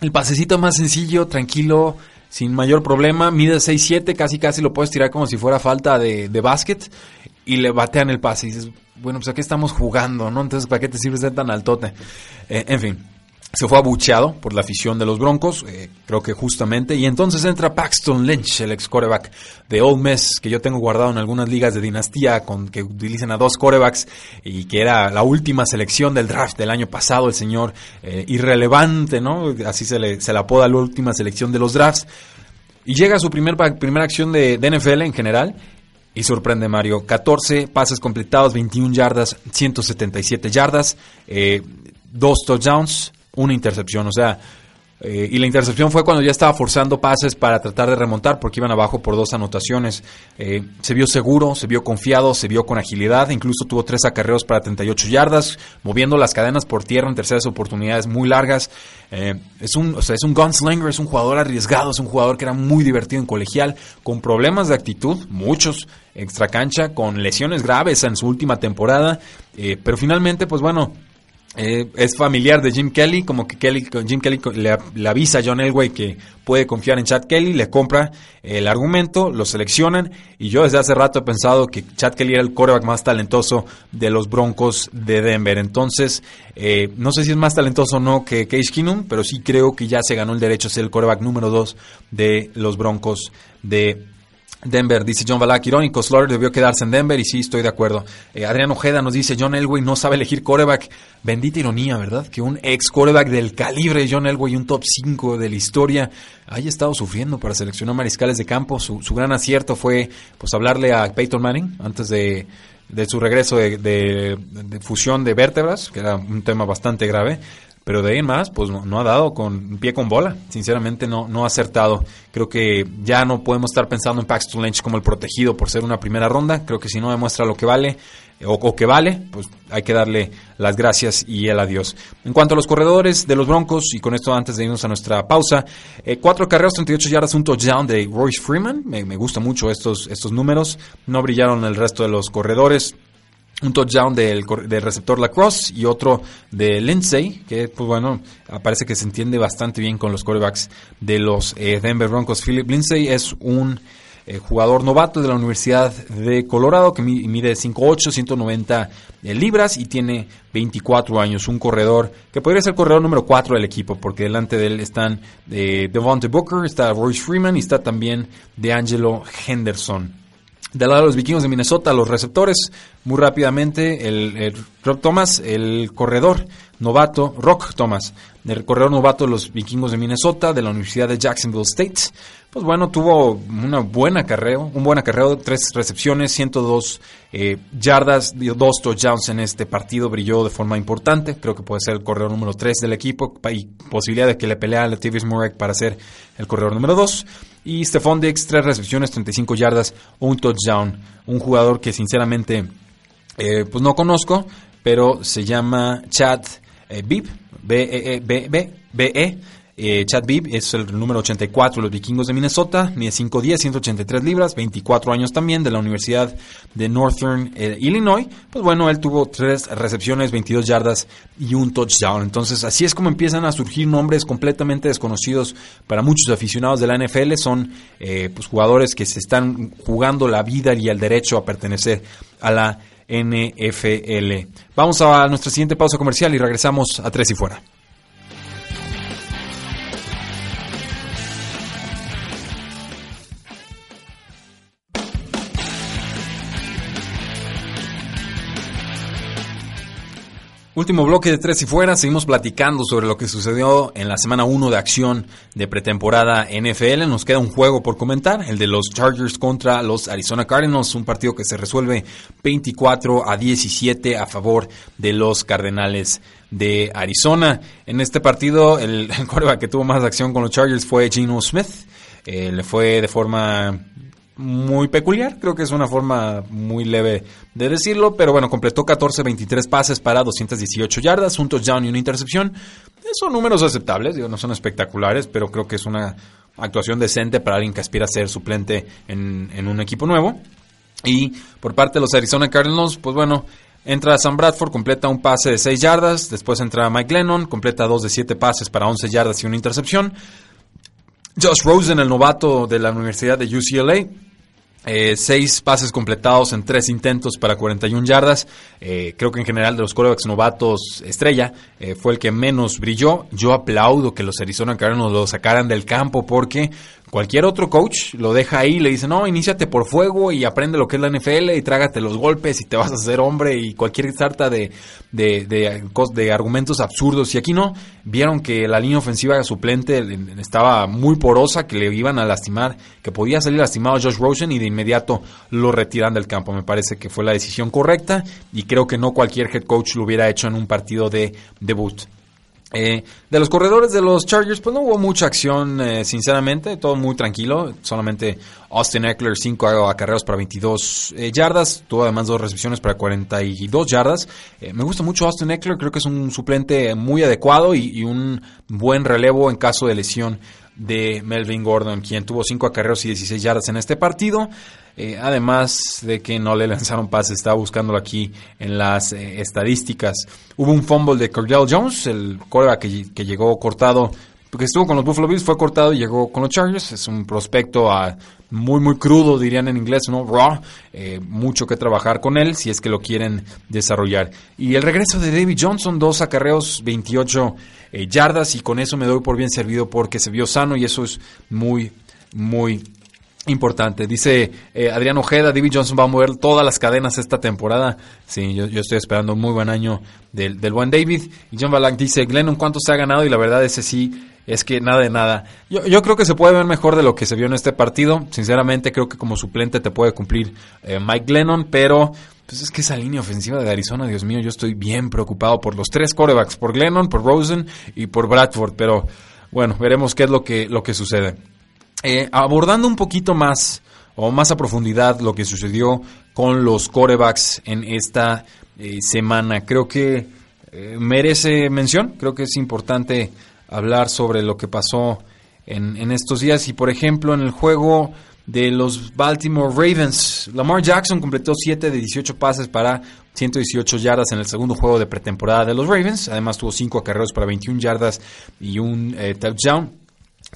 el pasecito más sencillo, tranquilo, sin mayor problema. Mide 6'7, casi casi lo puedes tirar como si fuera falta de, de básquet y le batean el pase. Y dices, bueno, pues aquí estamos jugando, ¿no? Entonces, ¿para qué te sirve ser tan altote? Eh, en fin, se fue abucheado por la afición de los Broncos, eh, creo que justamente, y entonces entra Paxton Lynch, el ex coreback de Old Miss, que yo tengo guardado en algunas ligas de dinastía, con que utilizan a dos corebacks, y que era la última selección del draft del año pasado, el señor eh, irrelevante, ¿no? Así se le, se le apoda la última selección de los drafts. Y llega a su primer, primera acción de, de NFL en general, y sorprende Mario, 14 pases completados, 21 yardas, 177 yardas, eh, dos touchdowns, una intercepción. O sea, eh, y la intercepción fue cuando ya estaba forzando pases para tratar de remontar porque iban abajo por dos anotaciones. Eh, se vio seguro, se vio confiado, se vio con agilidad, incluso tuvo tres acarreos para 38 yardas, moviendo las cadenas por tierra en terceras oportunidades muy largas. Eh, es, un, o sea, es un gunslinger, es un jugador arriesgado, es un jugador que era muy divertido en colegial, con problemas de actitud, muchos, extra cancha, con lesiones graves en su última temporada, pero finalmente, pues bueno, Eh, es familiar de Jim Kelly, como que Kelly, Jim Kelly le, avisa a John Elway que puede confiar en Chad Kelly, le compra el argumento, lo seleccionan y yo desde hace rato he pensado que Chad Kelly era el coreback más talentoso de los Broncos de Denver. Entonces, eh, no sé si es más talentoso o no que Case Keenum, pero sí creo que ya se ganó el derecho a ser el coreback número dos de los Broncos de Denver, dice John Balak, irónico, Slaughter debió quedarse en Denver y sí, estoy de acuerdo. Eh, Adrián Ojeda nos dice, John Elway no sabe elegir coreback. Bendita ironía, ¿verdad? Que un ex coreback del calibre de John Elway, un top 5 de la historia, haya estado sufriendo para seleccionar mariscales de campo. Su, gran acierto fue pues hablarle a Peyton Manning antes de, su regreso de, fusión de vértebras, que era un tema bastante grave. Pero de ahí en más, pues no, ha dado con pie con bola. Sinceramente no, no ha acertado. Creo que ya no podemos estar pensando en Paxton Lynch como el protegido por ser una primera ronda. Creo que si no demuestra lo que vale, o, que vale, pues hay que darle las gracias y el adiós. En cuanto a los corredores de los Broncos, y con esto antes de irnos a nuestra pausa, eh, cuatro carreras, 38 yardas, un touchdown de Royce Freeman. Me, me gustan mucho estos, estos números. No brillaron el resto de los corredores un touchdown del, del, receptor Lacrosse y otro de Lindsay, que pues bueno, parece que se entiende bastante bien con los quarterbacks de los eh, Denver Broncos. Philip Lindsay es un eh, jugador novato de la Universidad de Colorado que mide 5'8, 190 eh, libras y tiene 24 años. Un corredor que podría ser corredor número 4 del equipo, porque delante de él están Devontae Booker, está Royce Freeman y está también DeAngelo Henderson. Del lado de los vikingos de Minnesota, los receptores, muy rápidamente, el, Rock Thomas, el corredor novato, Rock Thomas, el corredor novato de los vikingos de Minnesota, de la Universidad de Jacksonville State. Pues bueno, tuvo una buena acarreo, un buen acarreo, tres recepciones, 102 eh, yardas, dos touchdowns en este partido, brilló de forma importante. Creo que puede ser el corredor número 3 del equipo y posibilidad de que le pelea a Latavius Murray para ser el corredor número 2. Y Stephon Dix, tres recepciones, 35 yardas, un touchdown. Un jugador que sinceramente eh, pues no conozco, pero se llama Chad eh, Bib, B-E-E-B-B-B-E. Eh, Chad Bibb es el número 84 de los vikingos de Minnesota, mide 5'10, 183 libras, 24 años también, de la Universidad de Northern eh, Illinois. Pues bueno, él tuvo tres recepciones, 22 yardas y un touchdown. Entonces, así es como empiezan a surgir nombres completamente desconocidos para muchos aficionados de la NFL. Son eh, pues, jugadores que se están jugando la vida y el derecho a pertenecer a la NFL. Vamos a nuestra siguiente pausa comercial y regresamos a Tres y Fuera. Último bloque de Tres y Fuera, seguimos platicando sobre lo que sucedió en la semana 1 de acción de pretemporada NFL. Nos queda un juego por comentar, el de los Chargers contra los Arizona Cardinals, un partido que se resuelve 24 a 17 a favor de los Cardenales de Arizona. En este partido, el, el que tuvo más acción con los Chargers fue Geno Smith. Eh, le fue de forma muy peculiar, creo que es una forma muy leve de decirlo, pero bueno, completó 14-23 pases para 218 yardas, un touchdown y una intercepción. Son números aceptables, digo, no son espectaculares, pero creo que es una actuación decente para alguien que aspira a ser suplente en, en un equipo nuevo. Y por parte de los Arizona Cardinals, pues bueno, entra Sam Bradford, completa un pase de 6 yardas, después entra Mike Lennon, completa 2 de 7 pases para 11 yardas y una intercepción. Josh Rosen, el novato de la Universidad de UCLA, eh, seis pases completados en tres intentos para 41 yardas. Eh, creo que en general de los corebacks novatos estrella eh, fue el que menos brilló. Yo aplaudo que los Arizona Cardinals lo sacaran del campo porque Cualquier otro coach lo deja ahí, le dice, no, iníciate por fuego y aprende lo que es la NFL y trágate los golpes y te vas a hacer hombre y cualquier sarta de, de, de, argumentos absurdos. Y aquí no, vieron que la línea ofensiva suplente estaba muy porosa, que le iban a lastimar, que podía salir lastimado Josh Rosen y de inmediato lo retiran del campo. Me parece que fue la decisión correcta y creo que no cualquier head coach lo hubiera hecho en un partido de debut. Eh, de los corredores de los Chargers, pues no hubo mucha acción, eh, sinceramente, todo muy tranquilo. Solamente Austin Eckler, 5 acarreos para 22 eh, yardas, tuvo además dos recepciones para 42 yardas. me gusta mucho Austin Eckler, creo que es un suplente muy adecuado y, un buen relevo en caso de lesión de Melvin Gordon, quien tuvo 5 acarreos y 16 yardas en este partido. Eh, además de que no le lanzaron pases, estaba buscándolo aquí en las eh, estadísticas. Hubo un fumble de Cordell Jones, el coreback que, que llegó cortado porque estuvo con los Buffalo Bills, fue cortado y llegó con los Chargers. Es un prospecto a, muy, muy crudo, dirían en inglés, ¿no? Raw. Eh, mucho que trabajar con él si es que lo quieren desarrollar. Y el regreso de David Johnson, dos acarreos, 28 eh, yardas, y con eso me doy por bien servido porque se vio sano y eso es muy, muy importante. Dice eh, Adrián Ojeda, David Johnson va a mover todas las cadenas esta temporada. Sí, yo, estoy esperando un muy buen año del, del buen David. Y John Balak dice, Glennon, ¿cuánto se ha ganado? Y la verdad ese sí es que nada de nada. Yo, yo, creo que se puede ver mejor de lo que se vio en este partido. Sinceramente, creo que como suplente te puede cumplir eh, Mike Lennon, pero pues es que esa línea ofensiva de Arizona, Dios mío, yo estoy bien preocupado por los tres corebacks, por Glennon, por Rosen y por Bradford, pero bueno, veremos qué es lo que, lo que sucede. Eh, abordando un poquito más o más a profundidad lo que sucedió con los corebacks en esta eh, semana, creo que merece mención, creo que es importante hablar sobre lo que pasó en, estos días. Y por ejemplo, en el juego de los Baltimore Ravens, Lamar Jackson completó 7 de 18 pases para 118 yardas en el segundo juego de pretemporada de los Ravens. Además tuvo 5 acarreos para 21 yardas y un eh, touchdown.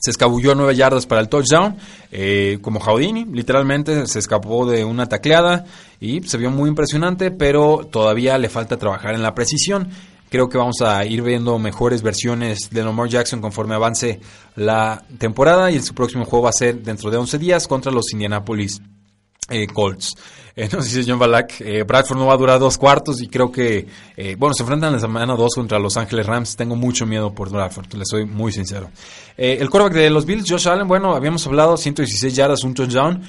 Se escabulló 9 yardas para el touchdown, eh, como Jaudini, literalmente se escapó de una tacleada y se vio muy impresionante, pero todavía le falta trabajar en la precisión. Creo que vamos a ir viendo mejores versiones de Lamar Jackson conforme avance la temporada y su próximo juego va a ser dentro de 11 días contra los Indianapolis eh, Colts. Eh, nos dice John Balak, eh, Bradford no va a durar dos cuartos y creo que, eh, bueno, se enfrentan la semana 2 contra Los Ángeles Rams. Tengo mucho miedo por Bradford, le soy muy sincero. el quarterback de los Bills, Josh Allen, bueno, habíamos hablado, 116 yardas, un touchdown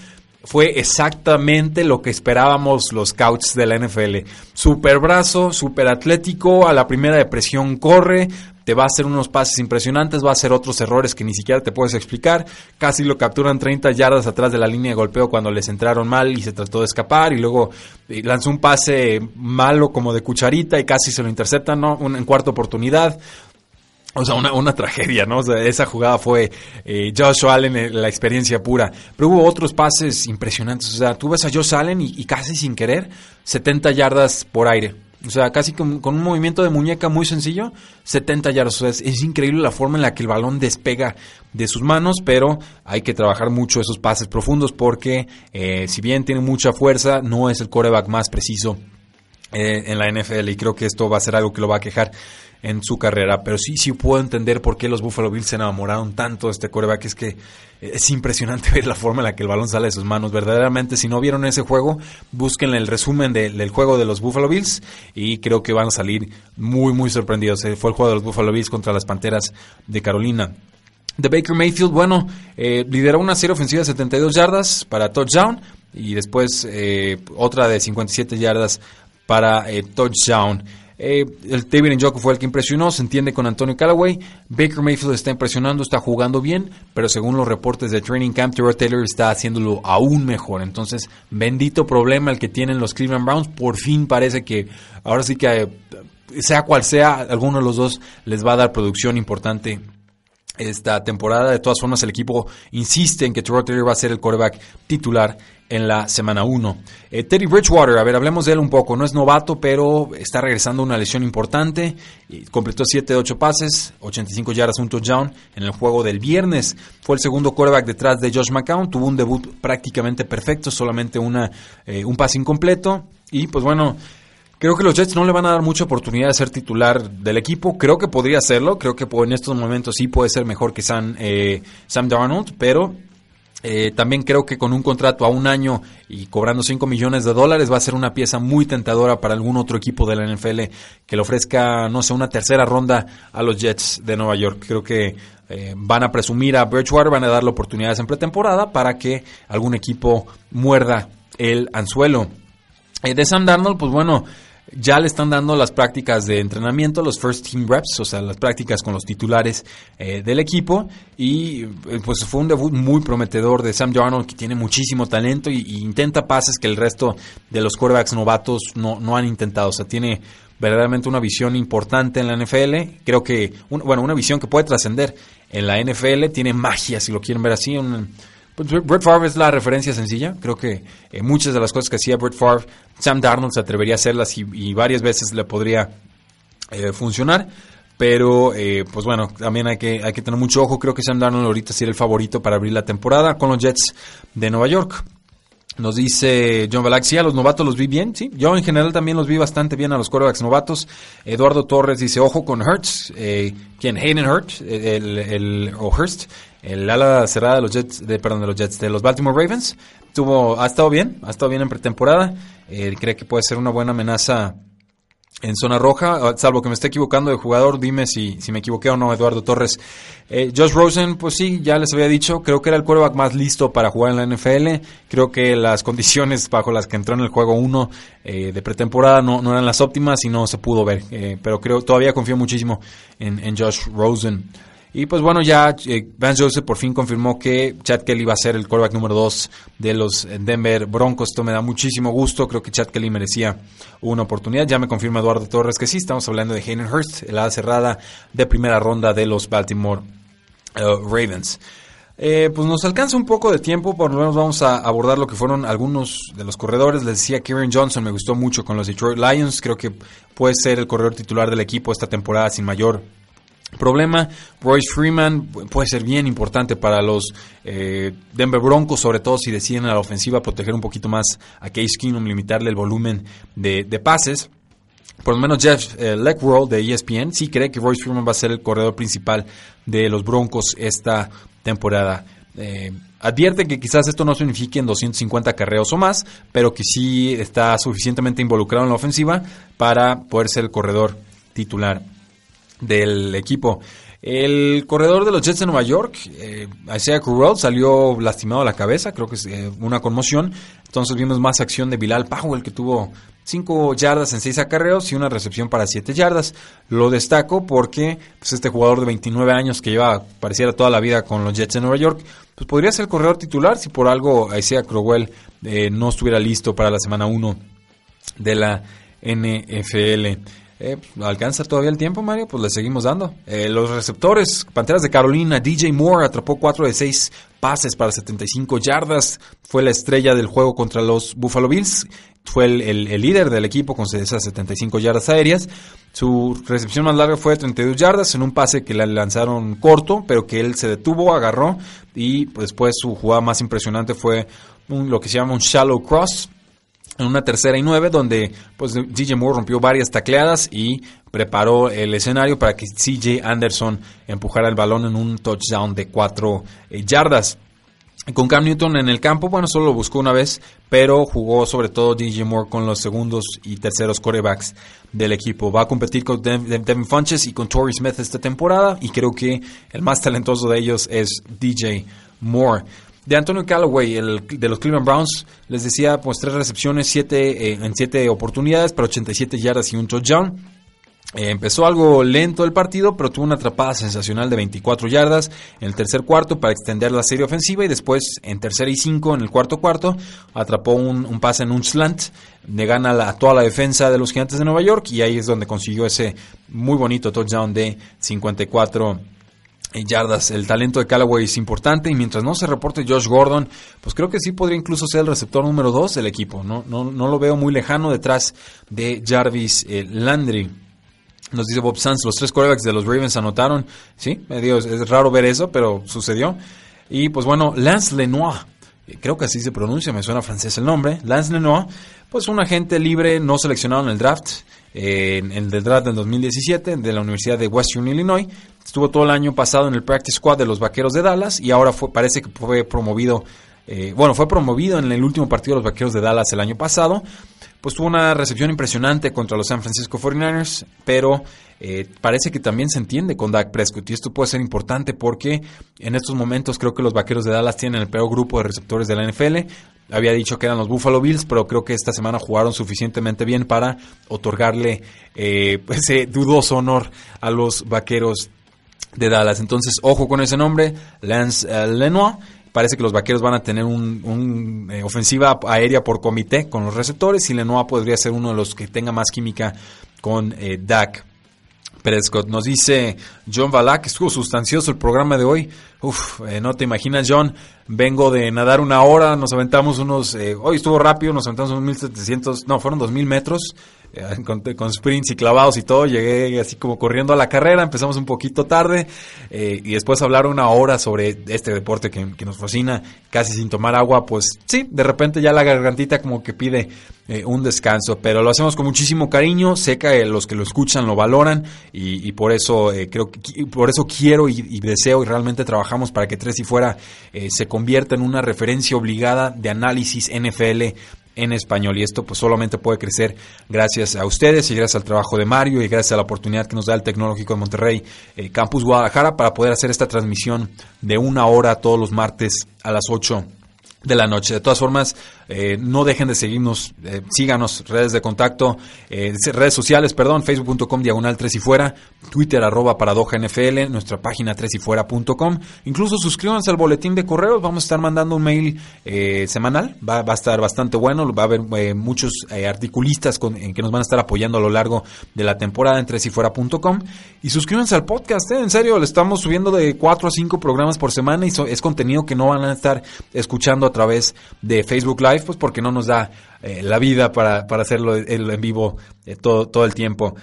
fue exactamente lo que esperábamos los scouts de la NFL. Super brazo, super atlético, a la primera depresión corre, te va a hacer unos pases impresionantes, va a hacer otros errores que ni siquiera te puedes explicar. Casi lo capturan 30 yardas atrás de la línea de golpeo cuando les entraron mal y se trató de escapar y luego eh, lanzó un pase malo como de cucharita y casi se lo interceptan, ¿no? en cuarta oportunidad. O sea, una, una, tragedia, ¿no? O sea, esa jugada fue eh, Josh Allen, eh, la experiencia pura. Pero hubo otros pases impresionantes. O sea, tú ves a Josh Allen y, casi sin querer, 70 yardas por aire. O sea, casi con, un movimiento de muñeca muy sencillo, 70 yardas. O sea, es, increíble la forma en la que el balón despega de sus manos, pero hay que trabajar mucho esos pases profundos porque, eh, si bien tiene mucha fuerza, no es el coreback más preciso eh, en la NFL y creo que esto va a ser algo que lo va a quejar en su carrera, pero sí, sí puedo entender por qué los Buffalo Bills se enamoraron tanto de este coreback, es que es impresionante ver la forma en la que el balón sale de sus manos, verdaderamente si no vieron ese juego, busquen el resumen del juego de los Buffalo Bills y creo que van a salir muy muy sorprendidos, eh, fue el juego de los Buffalo Bills contra las Panteras de Carolina. De Baker Mayfield, bueno, eh, lideró una serie ofensiva de 72 yardas para touchdown y después eh, otra de 57 yardas para touchdown. Eh, el David Njoku fue el que impresionó, se entiende con Antonio Callaway. Baker Mayfield está impresionando, está jugando bien, pero según los reportes de Training Camp, Terrell Taylor está haciéndolo aún mejor. Entonces, bendito problema el que tienen los Cleveland Browns. Por fin parece que ahora sí que, eh, sea cual sea, alguno de los dos les va a dar producción importante esta temporada. De todas formas, el equipo insiste en que Terrell Taylor va a ser el quarterback titular en la semana 1. Eh, Teddy Bridgewater, a ver, hablemos de él un poco. No es novato, pero está regresando una lesión importante. completó 7 de 8 pases, 85 yardas, un touchdown en el juego del viernes. Fue el segundo quarterback detrás de Josh McCown. Tuvo un debut prácticamente perfecto, solamente una, eh, un pase incompleto. Y pues bueno, Creo que los Jets no le van a dar mucha oportunidad de ser titular del equipo. Creo que podría hacerlo. Creo que en estos momentos sí puede ser mejor que Sam, eh, Sam Darnold. Pero eh, también creo que con un contrato a un año y cobrando 5 millones de dólares va a ser una pieza muy tentadora para algún otro equipo de la NFL que le ofrezca, no sé, una tercera ronda a los Jets de Nueva York. Creo que eh, van a presumir a Bridgewater, van a darle oportunidades en pretemporada para que algún equipo muerda el anzuelo. De Sam Darnold, pues bueno, ya le están dando las prácticas de entrenamiento, los first team reps, o sea, las prácticas con los titulares eh, del equipo. Y eh, pues fue un debut muy prometedor de Sam Darnold, que tiene muchísimo talento y, intenta pases que el resto de los quarterbacks novatos no, no han intentado. O sea, tiene verdaderamente una visión importante en la NFL. Creo que, bueno, una visión que puede trascender en la NFL. Tiene magia, si lo quieren ver así. pues Brett Favre es la referencia sencilla. Creo que eh, muchas de las cosas que hacía Brett Favre, Sam Darnold se atrevería a hacerlas y, varias veces le podría eh, funcionar. Pero, eh, pues bueno, también hay que, hay que tener mucho ojo. Creo que Sam Darnold ahorita sería el favorito para abrir la temporada con los Jets de Nueva York. Nos dice John Valaxi, a los novatos los vi bien, sí. Yo en general también los vi bastante bien a los quarterbacks novatos. Eduardo Torres dice, ojo con Hurts. Eh, ¿Quién? Hayden Hurts, el, el, o Hurst, el ala cerrada de los Jets, de, perdón, de los Jets, de los Baltimore Ravens. Tuvo, ha estado bien, ha estado bien en pretemporada. Eh, cree que puede ser una buena amenaza en zona roja, ah, salvo que me esté equivocando de jugador, dime si, si me equivoqué o no, Eduardo Torres. Eh, Josh Rosen, pues sí, ya les había dicho, creo que era el quarterback más listo para jugar en la NFL. Creo que las condiciones bajo las que entró en el juego 1 eh, de pretemporada no, no eran las óptimas y no se pudo ver. Eh, pero creo, todavía confío muchísimo en, en Josh Rosen. Y pues bueno, ya eh, Vance Joseph por fin confirmó que Chad Kelly va a ser el quarterback número 2 de los Denver Broncos. Esto me da muchísimo gusto. Creo que Chad Kelly merecía una oportunidad. Ya me confirma Eduardo Torres que sí. Estamos hablando de Hayden Hurst, el cerrada de primera ronda de los Baltimore eh, Ravens. Eh, pues nos alcanza un poco de tiempo, por lo menos vamos a abordar lo que fueron algunos de los corredores. Les decía, Kieran Johnson me gustó mucho con los Detroit Lions. Creo que puede ser el corredor titular del equipo esta temporada sin mayor problema. Royce Freeman puede ser bien importante para los eh, Denver Broncos, sobre todo si deciden a la ofensiva proteger un poquito más a Case Keenum, limitarle el volumen de, pases. Por lo menos Jeff eh, de ESPN sí cree que Royce Freeman va a ser el corredor principal de los Broncos esta temporada. Eh, advierte que quizás esto no signifique en 250 carreos o más, pero que sí está suficientemente involucrado en la ofensiva para poder ser el corredor titular del equipo. El corredor de los Jets de Nueva York, eh, Isaiah Crowell, salió lastimado a la cabeza, creo que es eh, una conmoción. Entonces vimos más acción de Bilal Powell, que tuvo 5 yardas en 6 acarreos y una recepción para 7 yardas. Lo destaco porque pues, este jugador de 29 años que lleva, pareciera toda la vida con los Jets de Nueva York, pues podría ser corredor titular si por algo Isaiah Crowell eh, no estuviera listo para la semana 1 de la NFL. Eh, ¿Alcanza todavía el tiempo, Mario? Pues le seguimos dando. Eh, los receptores, Panteras de Carolina, DJ Moore atrapó 4 de 6 pases para 75 yardas. Fue la estrella del juego contra los Buffalo Bills. Fue el, líder del equipo con esas 75 yardas aéreas. Su recepción más larga fue de 32 yardas en un pase que le lanzaron corto, pero que él se detuvo, agarró y después su jugada más impresionante fue lo que se llama un shallow cross en una tercera y nueve donde pues DJ Moore rompió varias tacleadas y preparó el escenario para que CJ Anderson empujara el balón en un touchdown de cuatro eh, yardas. Con Cam Newton en el campo, bueno, solo lo buscó una vez, pero jugó sobre todo DJ Moore con los segundos y terceros corebacks del equipo. Va a competir con Devin Funches y con Torrey Smith esta temporada y creo que el más talentoso de ellos es DJ Moore de Antonio Callaway, el de los Cleveland Browns, les decía, pues tres recepciones, siete, eh, en siete oportunidades para 87 yardas y un touchdown. Eh, empezó algo lento el partido, pero tuvo una atrapada sensacional de 24 yardas en el tercer cuarto para extender la serie ofensiva y después en tercera y cinco en el cuarto cuarto atrapó un, pase en un slant de gana a toda la defensa de los gigantes de Nueva York y ahí es donde consiguió ese muy bonito touchdown de 54 yardas. El talento de Callaway es importante y mientras no se reporte Josh Gordon, pues creo que sí podría incluso ser el receptor número 2 del equipo. No, no, no lo veo muy lejano detrás de Jarvis eh, Landry. Nos dice Bob Sanz, los tres quarterbacks de los Ravens anotaron. Sí, Dios, es raro ver eso, pero sucedió. Y pues bueno, Lance Lenoir, eh, creo que así se pronuncia, me suena francés el nombre. Lance Lenoir, pues un agente libre no seleccionado en el draft, eh, en el draft del 2017 de la Universidad de Western Illinois. Estuvo todo el año pasado en el practice squad de los Vaqueros de Dallas y ahora fue, parece que fue promovido, eh, bueno, fue promovido en el último partido de los Vaqueros de Dallas el año pasado. Pues tuvo una recepción impresionante contra los San Francisco 49ers, pero eh, parece que también se entiende con Dak Prescott y esto puede ser importante porque en estos momentos creo que los Vaqueros de Dallas tienen el peor grupo de receptores de la NFL. Había dicho que eran los Buffalo Bills, pero creo que esta semana jugaron suficientemente bien para otorgarle eh, ese dudoso honor a los Vaqueros de Dallas. Entonces, ojo con ese nombre, Lance Lenoir. Parece que los vaqueros van a tener una un, eh, ofensiva aérea por comité con los receptores y Lenoir podría ser uno de los que tenga más química con eh, Dak Prescott. Nos dice John Balak, estuvo sustancioso el programa de hoy. Uf, eh, no te imaginas, John. Vengo de nadar una hora, nos aventamos unos. Eh, hoy estuvo rápido, nos aventamos unos 1700, no, fueron 2000 metros. Eh, con, con, sprints y clavados y todo, llegué así como corriendo a la carrera, empezamos un poquito tarde eh, y después hablar una hora sobre este deporte que, nos fascina, casi sin tomar agua, pues sí, de repente ya la gargantita como que pide eh, un descanso, pero lo hacemos con muchísimo cariño, sé que los que lo escuchan lo valoran y, por eso creo que por eso quiero y, y, deseo y realmente para que Tres y Fuera se convierta en una referencia obligada de análisis NFL en español y esto pues solamente puede crecer gracias a ustedes y gracias al trabajo de Mario y gracias a la oportunidad que nos da el Tecnológico de Monterrey eh, Campus Guadalajara para poder hacer esta transmisión de una hora todos los martes a las 8 de la noche. De todas formas, eh, no dejen de seguirnos, eh, síganos, redes de contacto, eh, redes sociales, perdón, facebook.com diagonal 3 y fuera, twitter arroba paradoja NFL, nuestra página 3 y fuera.com. Incluso suscríbanse al boletín de correos, vamos a estar mandando un mail semanal, va, va, a estar bastante bueno, va a haber muchos articulistas con, que nos van a estar apoyando a lo largo de la temporada en 3 y fuera.com. Y suscríbanse al podcast, en serio, le estamos subiendo de 4 a 5 programas por semana y es contenido que no van a estar escuchando a través de Facebook Live, pues porque no nos da eh, la vida para, para hacerlo en vivo eh, todo, todo el tiempo.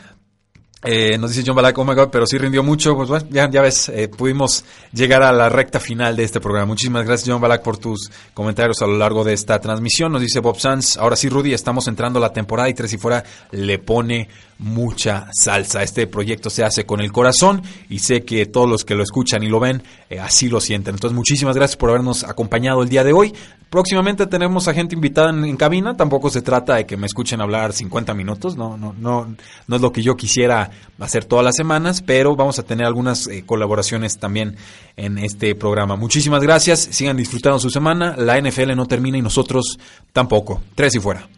Eh, nos dice John Balak, oh my God, pero sí rindió mucho. Pues bueno, ya, ya ves, eh, pudimos llegar a la recta final de este programa. Muchísimas gracias, John Balak, por tus comentarios a lo largo de esta transmisión. Nos dice Bob Sanz, ahora sí, Rudy, estamos entrando a la temporada y Tres y Fuera le pone mucha salsa. Este proyecto se hace con el corazón y sé que todos los que lo escuchan y lo ven eh, así lo sienten. Entonces, muchísimas gracias por habernos acompañado el día de hoy. Próximamente tenemos a gente invitada en, cabina. Tampoco se trata de que me escuchen hablar 50 minutos. No, no, no, no es lo que yo quisiera hacer todas las semanas, pero vamos a tener algunas eh, colaboraciones también en este programa. Muchísimas gracias. Sigan disfrutando su semana. La NFL no termina y nosotros tampoco. Tres y fuera.